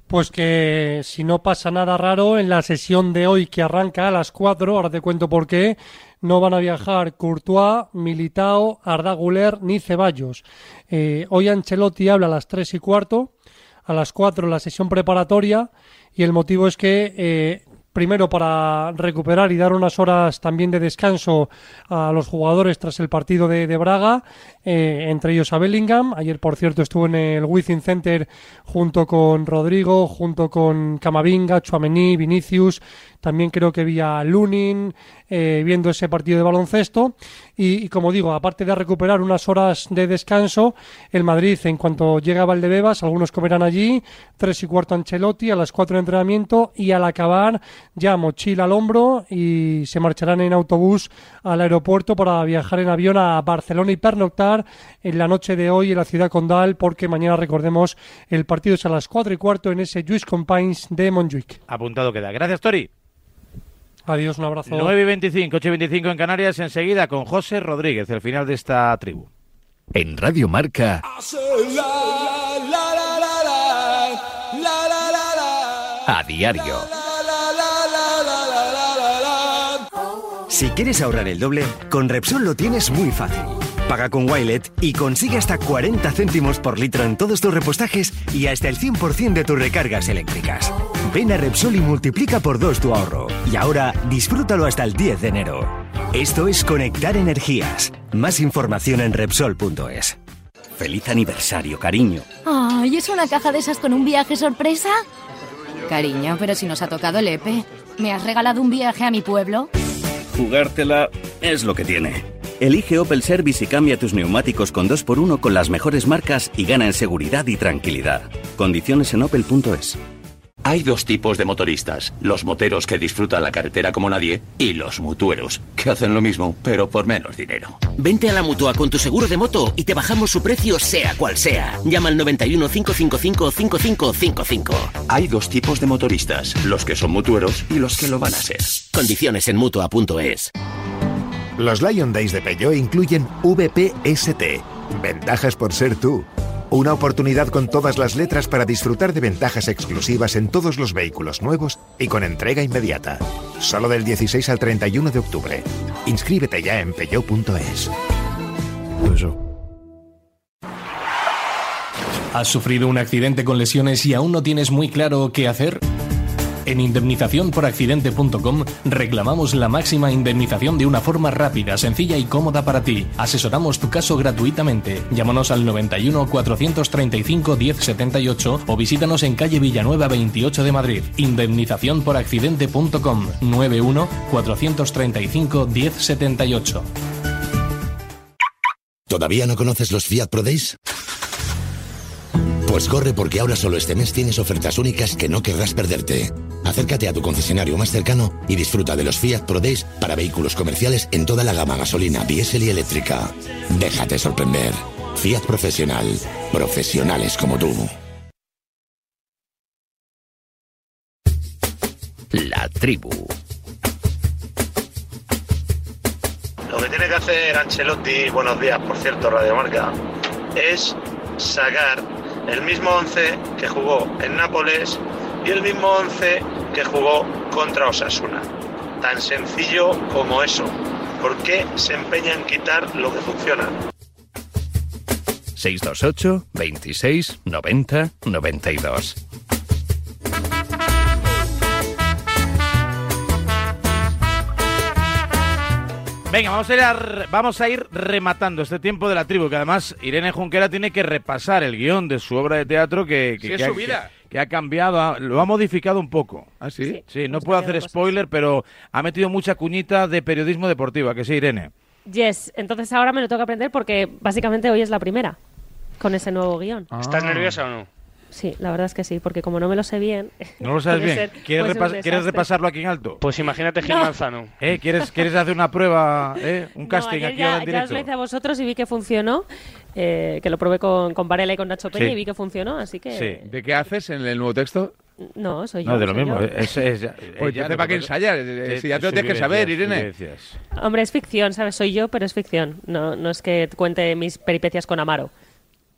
Pues que si no pasa nada raro, en la sesión de hoy que arranca a las 4, ahora te cuento por qué, no van a viajar Courtois, Militao, Arda Güler ni Ceballos. Eh, hoy Ancelotti habla a las 3 y cuarto, a las 4 la sesión preparatoria y el motivo es que eh, primero para recuperar y dar unas horas también de descanso a los jugadores tras el partido de, de Braga, eh, entre ellos a Bellingham. Ayer, por cierto, estuvo en el Wizzing Center junto con Rodrigo, junto con Camavinga, Chuamení, Vinicius. También creo que vi Lunin eh, viendo ese partido de baloncesto. Y, y como digo, aparte de recuperar unas horas de descanso, el Madrid, en cuanto llega a Valdebebas, algunos comerán allí, tres y cuarto Ancelotti, a las cuatro de entrenamiento y al acabar ya mochila al hombro y se marcharán en autobús al aeropuerto para viajar en avión a Barcelona y pernoctar en la noche de hoy en la ciudad condal porque mañana recordemos el partido es a las cuatro y cuarto en ese Lluís Companys de Montjuic. Apuntado queda. Gracias, Tori. Adiós, un abrazo. 9 y 25, 8 y 25 en Canarias. Enseguida con José Rodríguez, el final de esta tribu. En Radio Marca, a diario. Si quieres ahorrar el doble, con Repsol lo tienes muy fácil. Paga con Wilet y consigue hasta 40 céntimos por litro en todos tus repostajes y hasta el 100% de tus recargas eléctricas. Ven a Repsol y multiplica por dos tu ahorro. Y ahora disfrútalo hasta el 10 de enero. Esto es Conectar Energías. Más información en Repsol.es. Feliz aniversario, cariño. Ay, ¿es una caja de esas con un viaje sorpresa? Cariño, pero si nos ha tocado el EPE. ¿Me has regalado un viaje a mi pueblo? Jugártela es lo que tiene. Elige Opel Service y cambia tus neumáticos con 2x1 con las mejores marcas y gana en seguridad y tranquilidad. Condiciones en opel.es. Hay dos tipos de motoristas, los moteros que disfrutan la carretera como nadie y los mutueros, que hacen lo mismo, pero por menos dinero. Vente a la mutua con tu seguro de moto y te bajamos su precio sea cual sea. Llama al 91 555 5555. Hay dos tipos de motoristas, los que son mutueros y los que lo van a ser. Condiciones en mutua.es. Los Lion Days de Peugeot incluyen VPST, ventajas por ser tú. Una oportunidad con todas las letras para disfrutar de ventajas exclusivas en todos los vehículos nuevos y con entrega inmediata. Solo del 16 al 31 de octubre. Inscríbete ya en peugeot.es. ¿Has sufrido un accidente con lesiones y aún no tienes muy claro qué hacer? En indemnizaciónporaccidente.com reclamamos la máxima indemnización de una forma rápida, sencilla y cómoda para ti. Asesoramos tu caso gratuitamente. Llámanos al 91 435 1078 o visítanos en calle Villanueva 28 de Madrid. Indemnizaciónporaccidente.com 91 435 1078. ¿Todavía no conoces los Fiat Pro Days? Pues corre porque ahora solo este mes tienes ofertas únicas que no querrás perderte. Acércate a tu concesionario más cercano y disfruta de los Fiat Pro Days para vehículos comerciales en toda la gama gasolina, diésel y eléctrica. Déjate sorprender. Fiat Profesional. Profesionales como tú. La tribu. Lo que tiene que hacer Ancelotti, buenos días, por cierto, Radio Marca, es sacar el mismo 11 que jugó en Nápoles y el mismo 11 que jugó contra Osasuna. Tan sencillo como eso. ¿Por qué se empeña en quitar lo que funciona? 628 26 90 92. Venga, vamos a, ir a vamos a ir rematando este tiempo de la tribu, que además Irene Junquera tiene que repasar el guion de su obra de teatro que, que, Sí, es que ha, su vida. que- que ha cambiado, lo ha modificado un poco. ¿Ah, sí? Sí, no puedo hacer cosas. spoiler, pero ha metido mucha cuñita de periodismo deportivo, ¿a que sí, Irene? Yes, entonces ahora me lo tengo que aprender porque básicamente hoy es la primera con ese nuevo guion. ¿Estás nerviosa o no? Sí, la verdad es que sí, porque como no me lo sé bien. ¿No lo sabes bien? ser- ¿Quieres, un repas- ¿Quieres repasarlo aquí en alto? Pues imagínate Gil No. Manzano. ¿Eh? ¿Quieres, ¿Quieres hacer una prueba, eh? un No, casting ayer aquí ya, ahora en ya os directo? lo hice a vosotros y vi que funcionó, eh, que lo probé con, con Varela y con Nacho Peña Sí. y vi que funcionó, así que... Sí. ¿De qué haces en el nuevo texto? No, soy yo. No, de lo mismo. yo. Es, es, ya- Pues ya lo ¿para qué que- ensayar? Eh, si ya te lo tienes que saber, Irene. vivencias. Hombre, es ficción, ¿sabes? Soy yo, pero es ficción. No, no es que cuente mis peripecias con Amaro.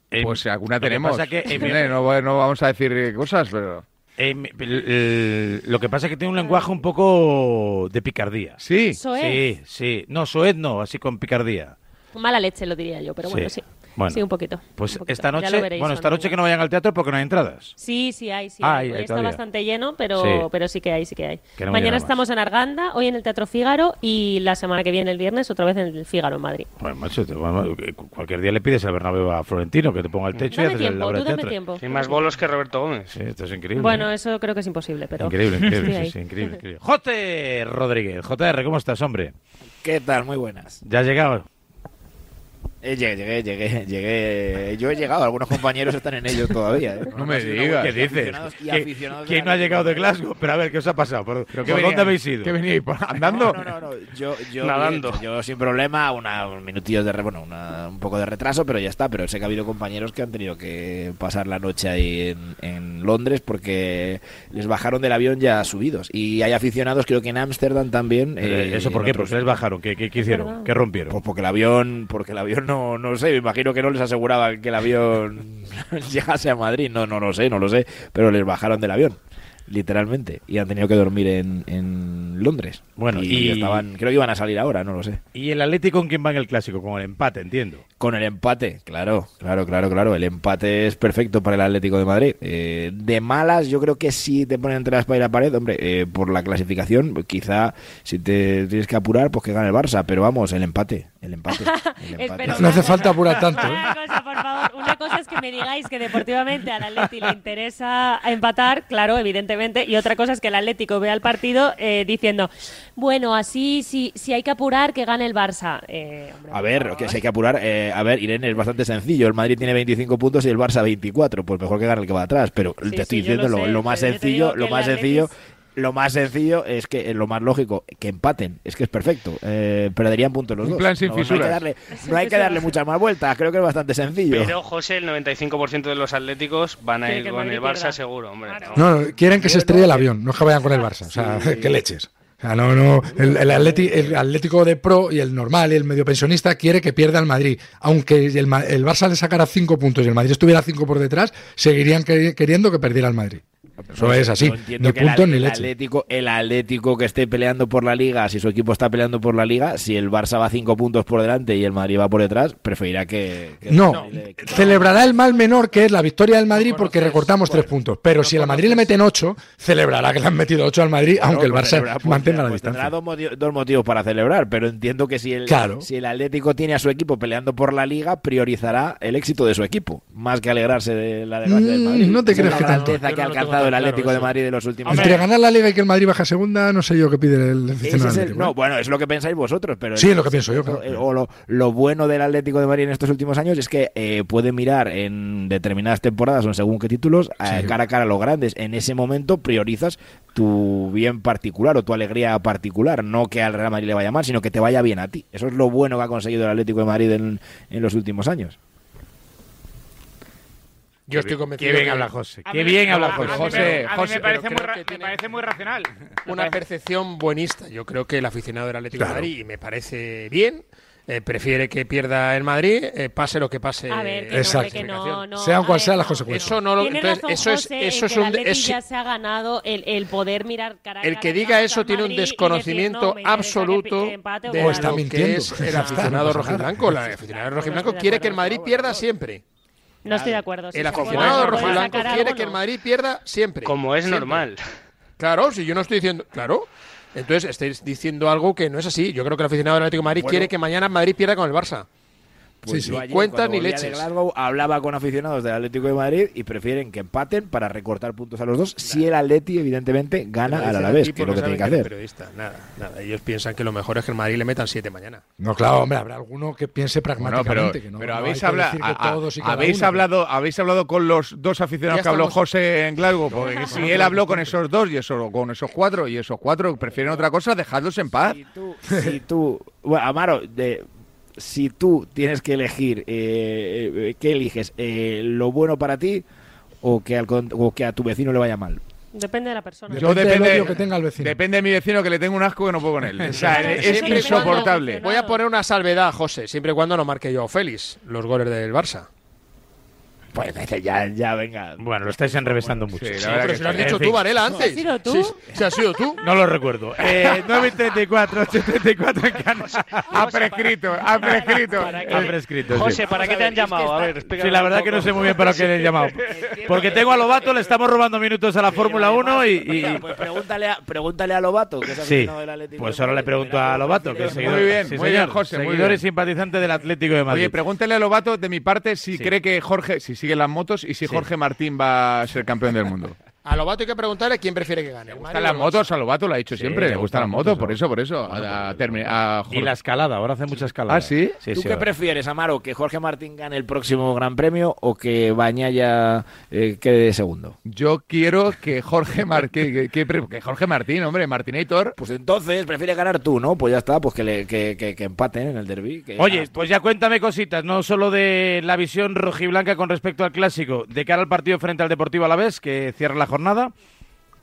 Pues alguna lo que tenemos. pasa que mi- Irene, no, no vamos a decir eh, cosas, pero... Eh, lo que pasa es que tiene un lenguaje un poco de picardía. Sí. Soez. Sí, sí. No, soez no, así con picardía. Mala leche lo diría yo, pero bueno, sí. Bueno, Sí, un poquito. Pues un poquito. esta noche, veréis bueno, esta noche que no vayan al teatro porque no hay entradas. Sí, sí hay, sí Ah, hay. hay- Hoy hay está bastante lleno, pero Sí. pero sí que hay, sí que hay. Que no Mañana estamos en Arganda, hoy en el Teatro Fígaro y la semana que viene, el viernes, otra vez en el Fígaro en Madrid. Bueno, macho, te- bueno, cualquier día le pides al Bernabéu a Florentino que te ponga el techo y Dame haces el tiempo, obra tú dame teatro. tiempo. Hay más bolos que Roberto Gómez. Sí, esto es increíble. Bueno, ¿eh? eso creo que es imposible, pero... Increíble, increíble, sí, sí, increíble, increíble. Jote Rodríguez, JR, ¿cómo estás, hombre? ¿Qué tal? Muy buenas. ¿Ya llegado? Eh, llegué, llegué, llegué, llegué. Yo he llegado, algunos compañeros están en ello todavía. ¿eh? No me digas. ¿Qué dices? aficionados- y ¿Qué- aficionados ¿Quién no ha llegado de. Glasgow? Pero a ver, ¿qué os ha pasado? ¿Por, ¿Pero ¿por qué dónde habéis ido? ¿Qué veníais? ¿Por- ¿Andando? No, no, no, yo, yo, Nadando. bien, yo sin problema, una, unos minutillos de, re- bueno, una- un poco de retraso, pero ya está. Pero sé que ha habido compañeros que han tenido que pasar la noche ahí en, en Londres porque les bajaron del avión ya subidos. Y hay aficionados, creo que en Ámsterdam también. Eh, eh, ¿Eso por qué? otros- ¿Por qué les bajaron? ¿Qué, qué, qué hicieron? ¿Qué rompieron? Pues porque el avión, porque el avión no, no sé, me imagino que no les aseguraba que el avión llegase a Madrid, no, no lo sé, no lo sé, pero les bajaron del avión, literalmente, y han tenido que dormir en, en Londres. Bueno, y, y- estaban, creo que iban a salir ahora, no lo sé. ¿Y el Atlético con quién va en el clásico? Con el empate, entiendo. Con el empate, claro, claro, claro, claro. El empate es perfecto para el Atlético de Madrid. Eh, de malas, yo creo que si te ponen entre la espalda y la pared, hombre, eh, por la clasificación, quizá si te tienes que apurar, pues que gane el Barça. Pero vamos, el empate, el empate. el empate. No hace falta apurar tanto. ¿eh? Una cosa, por favor. Una cosa es que me digáis que deportivamente al Atleti le interesa empatar, claro, evidentemente, y otra cosa es que el Atlético vea el partido eh, diciendo, bueno, así, si, si hay que apurar, que gane el Barça. Eh, hombre, A ver, que si hay que apurar, eh, a ver, Irene, es bastante sencillo. El Madrid tiene 25 puntos y el Barça 24. Pues mejor que gane el que va atrás. Pero Sí, te estoy sí, lo diciendo lo, sé, lo más sencillo, lo que más sencillo. Lo más sencillo es que eh, lo más lógico, que empaten. Es que es perfecto. Eh, perderían puntos los Un dos. plan sin no, no hay que fisuras. darle, no hay que darle muchas más vueltas. Creo que es bastante sencillo. Pero, José, el 95% de los atléticos van a ir que con el Barça pierda. seguro, hombre. No, no, quieren que se estrelle el avión, no es que vayan con el Barça. O sea, qué leches. No, no, el, el Atlético de Pro y el normal y el medio pensionista quiere que pierda el Madrid. Aunque el, el Barça le sacara cinco puntos y el Madrid estuviera cinco por detrás, seguirían queri- queriendo que perdiera el Madrid. Eso es así, entiendo ni que el ni el leche. Atlético, el Atlético que esté peleando por la liga, si su equipo está peleando por la liga, si el Barça va cinco puntos por delante y el Madrid va por detrás, preferirá que, que- No, que- celebrará el mal menor que es la victoria del Madrid porque recortamos tres puntos. Pero si al Madrid le meten ocho, celebrará que le han metido ocho al Madrid, aunque el pues Barça celebra- pues mantenga tendrá- la pues distancia. Tendrá dos, moti- dos motivos para celebrar, pero entiendo que si el, Claro. si el Atlético tiene a su equipo peleando por la liga, priorizará el éxito de su equipo, más que alegrarse de la desgracia del Mm, Madrid. no te crees la que tanto. que ha no alcanzado tan el claro Atlético de. Madrid de los últimos Entre ganar la Liga y que el Madrid baja a segunda, no sé yo qué pide el Ese aficionado es el- Atlético, no, ¿eh? bueno, es lo que pensáis vosotros, pero Sí, es lo que pienso yo, claro. eh, O lo, lo bueno del Atlético de Madrid en estos últimos años es que eh, puede mirar en determinadas temporadas o en según qué títulos eh, Sí. cara a cara a los grandes. En ese momento priorizas tu bien particular o tu alegría particular, no que al Real Madrid le vaya mal, sino que te vaya bien a ti. Eso es lo bueno que ha conseguido el Atlético de Madrid en, en los últimos años. Yo estoy convencido. Qué bien que- habla José. Qué bien habla José. José, a mí José, me parece, muy, creo ra- que me tiene- parece muy racional. Una percepción buenista. Yo creo que el aficionado del Atlético Claro. de Madrid, y me parece bien, eh, prefiere que pierda el Madrid, eh, pase lo que pase. A ver, que no, Exacto. hombre, que no, no. Sean ver, sean las no. consecuencias. Eso no lo. Entonces, razón eso es, José, eso en es que el un. Atleti es- ya se ha ganado el, el poder mirar cara el que diga eso Madrid tiene un decir, desconocimiento no, que absoluto de está lo mintiendo. que es el aficionado no rojiblanco. El aficionado rojiblanco de quiere que el. Madrid pierda siempre. No estoy de acuerdo. si El aficionado rojiblanco sacar quiere que el. Madrid pierda siempre. Como es Siempre. normal. Claro, si yo no estoy diciendo. Claro. Entonces estáis diciendo algo que no es así. Yo creo que el aficionado del Atlético de Madrid Bueno. quiere que mañana Madrid pierda con el Barça. Pues Sí, sí. yo ayer, volvía de leches. Glasgow, hablaba con aficionados del Atlético de Madrid y prefieren que empaten para recortar puntos a los dos. Si el Atleti, evidentemente, gana al Alavés, que es lo porque que tiene que hacer. periodista. Nada, nada. Ellos piensan que lo mejor es que el Madrid le metan siete mañana. No, claro, hombre, habrá alguno que piense Bueno, pragmáticamente. pero, que no, pero no habéis, habla- decir que a- todos y habéis uno, hablado habéis hablado con los dos aficionados que habló José en Glasgow, porque si él habló con esos dos y eso, con esos cuatro y esos cuatro prefieren otra cosa, dejadlos en paz. Si tú, bueno, Amaro, de, si tú tienes que elegir, eh, eh, ¿qué eliges? Eh, ¿Lo bueno para ti o que, al o que a tu vecino le vaya mal? Depende de la persona. Yo Depende del depende, odio que tenga el vecino. depende de mi vecino que le tengo un asco que no puedo con él. O sea, es insoportable. Voy a poner una salvedad, José, siempre y cuando no marque yo Félix los goles del Barça. Pues ya, ya, venga. Bueno, lo estáis enrevesando mucho. Sí, pero si lo has dicho tú. Varela, antes. ¿Has sido tú? Sí, sí, has sido tú. No lo recuerdo. Eh, 9.34, 8.34 en. Ha prescrito, ha prescrito. Ha prescrito. José, ¿para qué te han llamado? A ver, Sí, la verdad que no sé muy bien para qué le he llamado. Porque tengo a Lobato, le estamos robando minutos a la Fórmula 1 y... y- Pues pregúntale a, pregúntale a Lobato, que es Sí, del Atlético pues ahora le pregunto a Lobato, que es Muy bien, sí, muy bien, José, muy Seguidor y simpatizante del Atlético de Madrid. Oye, pregúntale a Lobato de mi parte si cree que Jorge, si sigue las motos y si Jorge Martín va a ser campeón del mundo. A Lobato hay que preguntarle quién prefiere que gane. Le gustan las motos a Lobato, lo ha dicho siempre. Le gustan las motos, por eso, por eso. A, a a y Jorge. la escalada, ahora hace mucha escalada. ¿Ah, sí? Sí, ¿Tú sí, qué ahora. prefieres, Amaro? ¿Que Jorge Martín gane el próximo Gran Premio o que Bañaya eh, quede segundo? Yo quiero que Jorge, Mar- que, que- que pre- que Jorge Martín, hombre, Martinator. Pues entonces prefieres ganar tú, ¿no? Pues ya está, pues que, le- que, que- que empaten en el derby. Oye, pues ya cuéntame cositas, no solo de la visión rojiblanca con respecto al clásico, de cara al partido frente al Deportivo Alavés, que cierra la jornada jornada.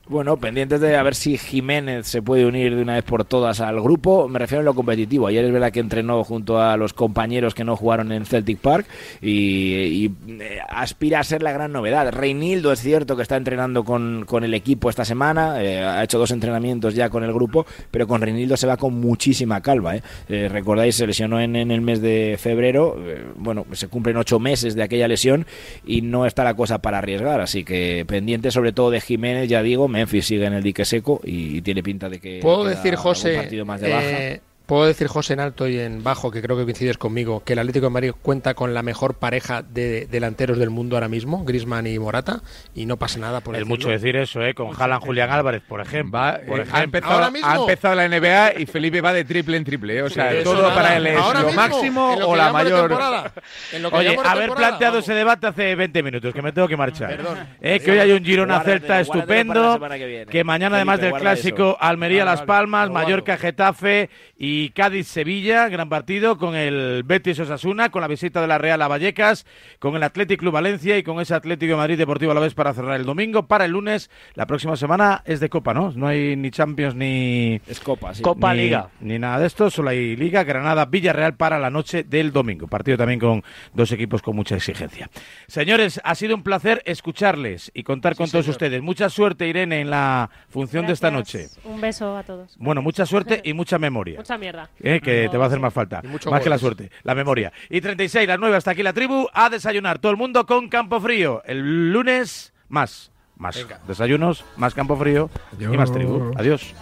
Bueno, pendientes de a ver si Jiménez se puede unir de una vez por todas al grupo. Me refiero a lo competitivo. Ayer es verdad que entrenó junto a los compañeros que no jugaron en Celtic Park y, eh, aspira a ser la gran novedad. Reinildo es cierto que está entrenando con, con el equipo esta semana, eh, ha hecho dos entrenamientos ya con el grupo, pero con Reinildo se va con muchísima calma. ¿eh? Eh, Recordáis, se lesionó en, en el mes de febrero. eh, bueno, se cumplen ocho meses de aquella lesión y no está la cosa para arriesgar. Así que pendiente sobre todo de Jiménez, ya digo, Memphis sigue en el dique seco y, tiene pinta de que Puedo decir, José, partido más de baja. eh, puedo decir, José, en alto y en bajo, que creo que coincides conmigo, que el Atlético de Madrid cuenta con la mejor pareja de delanteros del mundo ahora mismo, Grisman y Morata, y no pasa nada por Es decirlo. mucho decir eso, ¿eh? Con Jalan Julián Álvarez, por ejemplo. Va, por eh, ejemplo. ha, empezado, Ahora mismo. ha empezado la NBA y Felipe va de triple en triple. ¿eh? O sea, Sí, todo nada. para él es Ahora lo mismo, máximo lo o la mayor. temporada, en lo que Oye, haber planteado vamos. ese debate hace 20 minutos, que me tengo que marchar. Perdón. Eh, que hoy hay un Girona Guárdatelo, Celta guárdatelo para la estupendo. que mañana, además del clásico, eso. Almería Vale, Las Palmas. Mallorca Getafe y Cádiz Sevilla, gran partido con el Betis Osasuna, con la visita de la Real a Vallecas, con el Athletic Club Valencia y con ese Atlético de Madrid Deportivo a la vez para cerrar el domingo. Para el lunes, la próxima semana es de Copa, ¿no? No hay ni Champions ni Es Copa, sí. Copa ni, Liga. Ni nada de esto, solo hay Liga, Granada, Villarreal para la noche del domingo. Partido también con dos equipos con mucha exigencia. Señores, ha sido un placer escucharles y contar con todos ustedes. Mucha suerte, Irene, en la función de esta noche. Un beso a todos. Bueno, mucha suerte y mucha memoria. Mucha mierda. Eh, que te va a hacer más falta. Más que la suerte, la memoria. Y 36, las 9, hasta aquí la tribu, a desayunar. Todo el mundo con campo frío. El lunes, más. Más Venga. desayunos, más campo frío y más tribu. Adiós.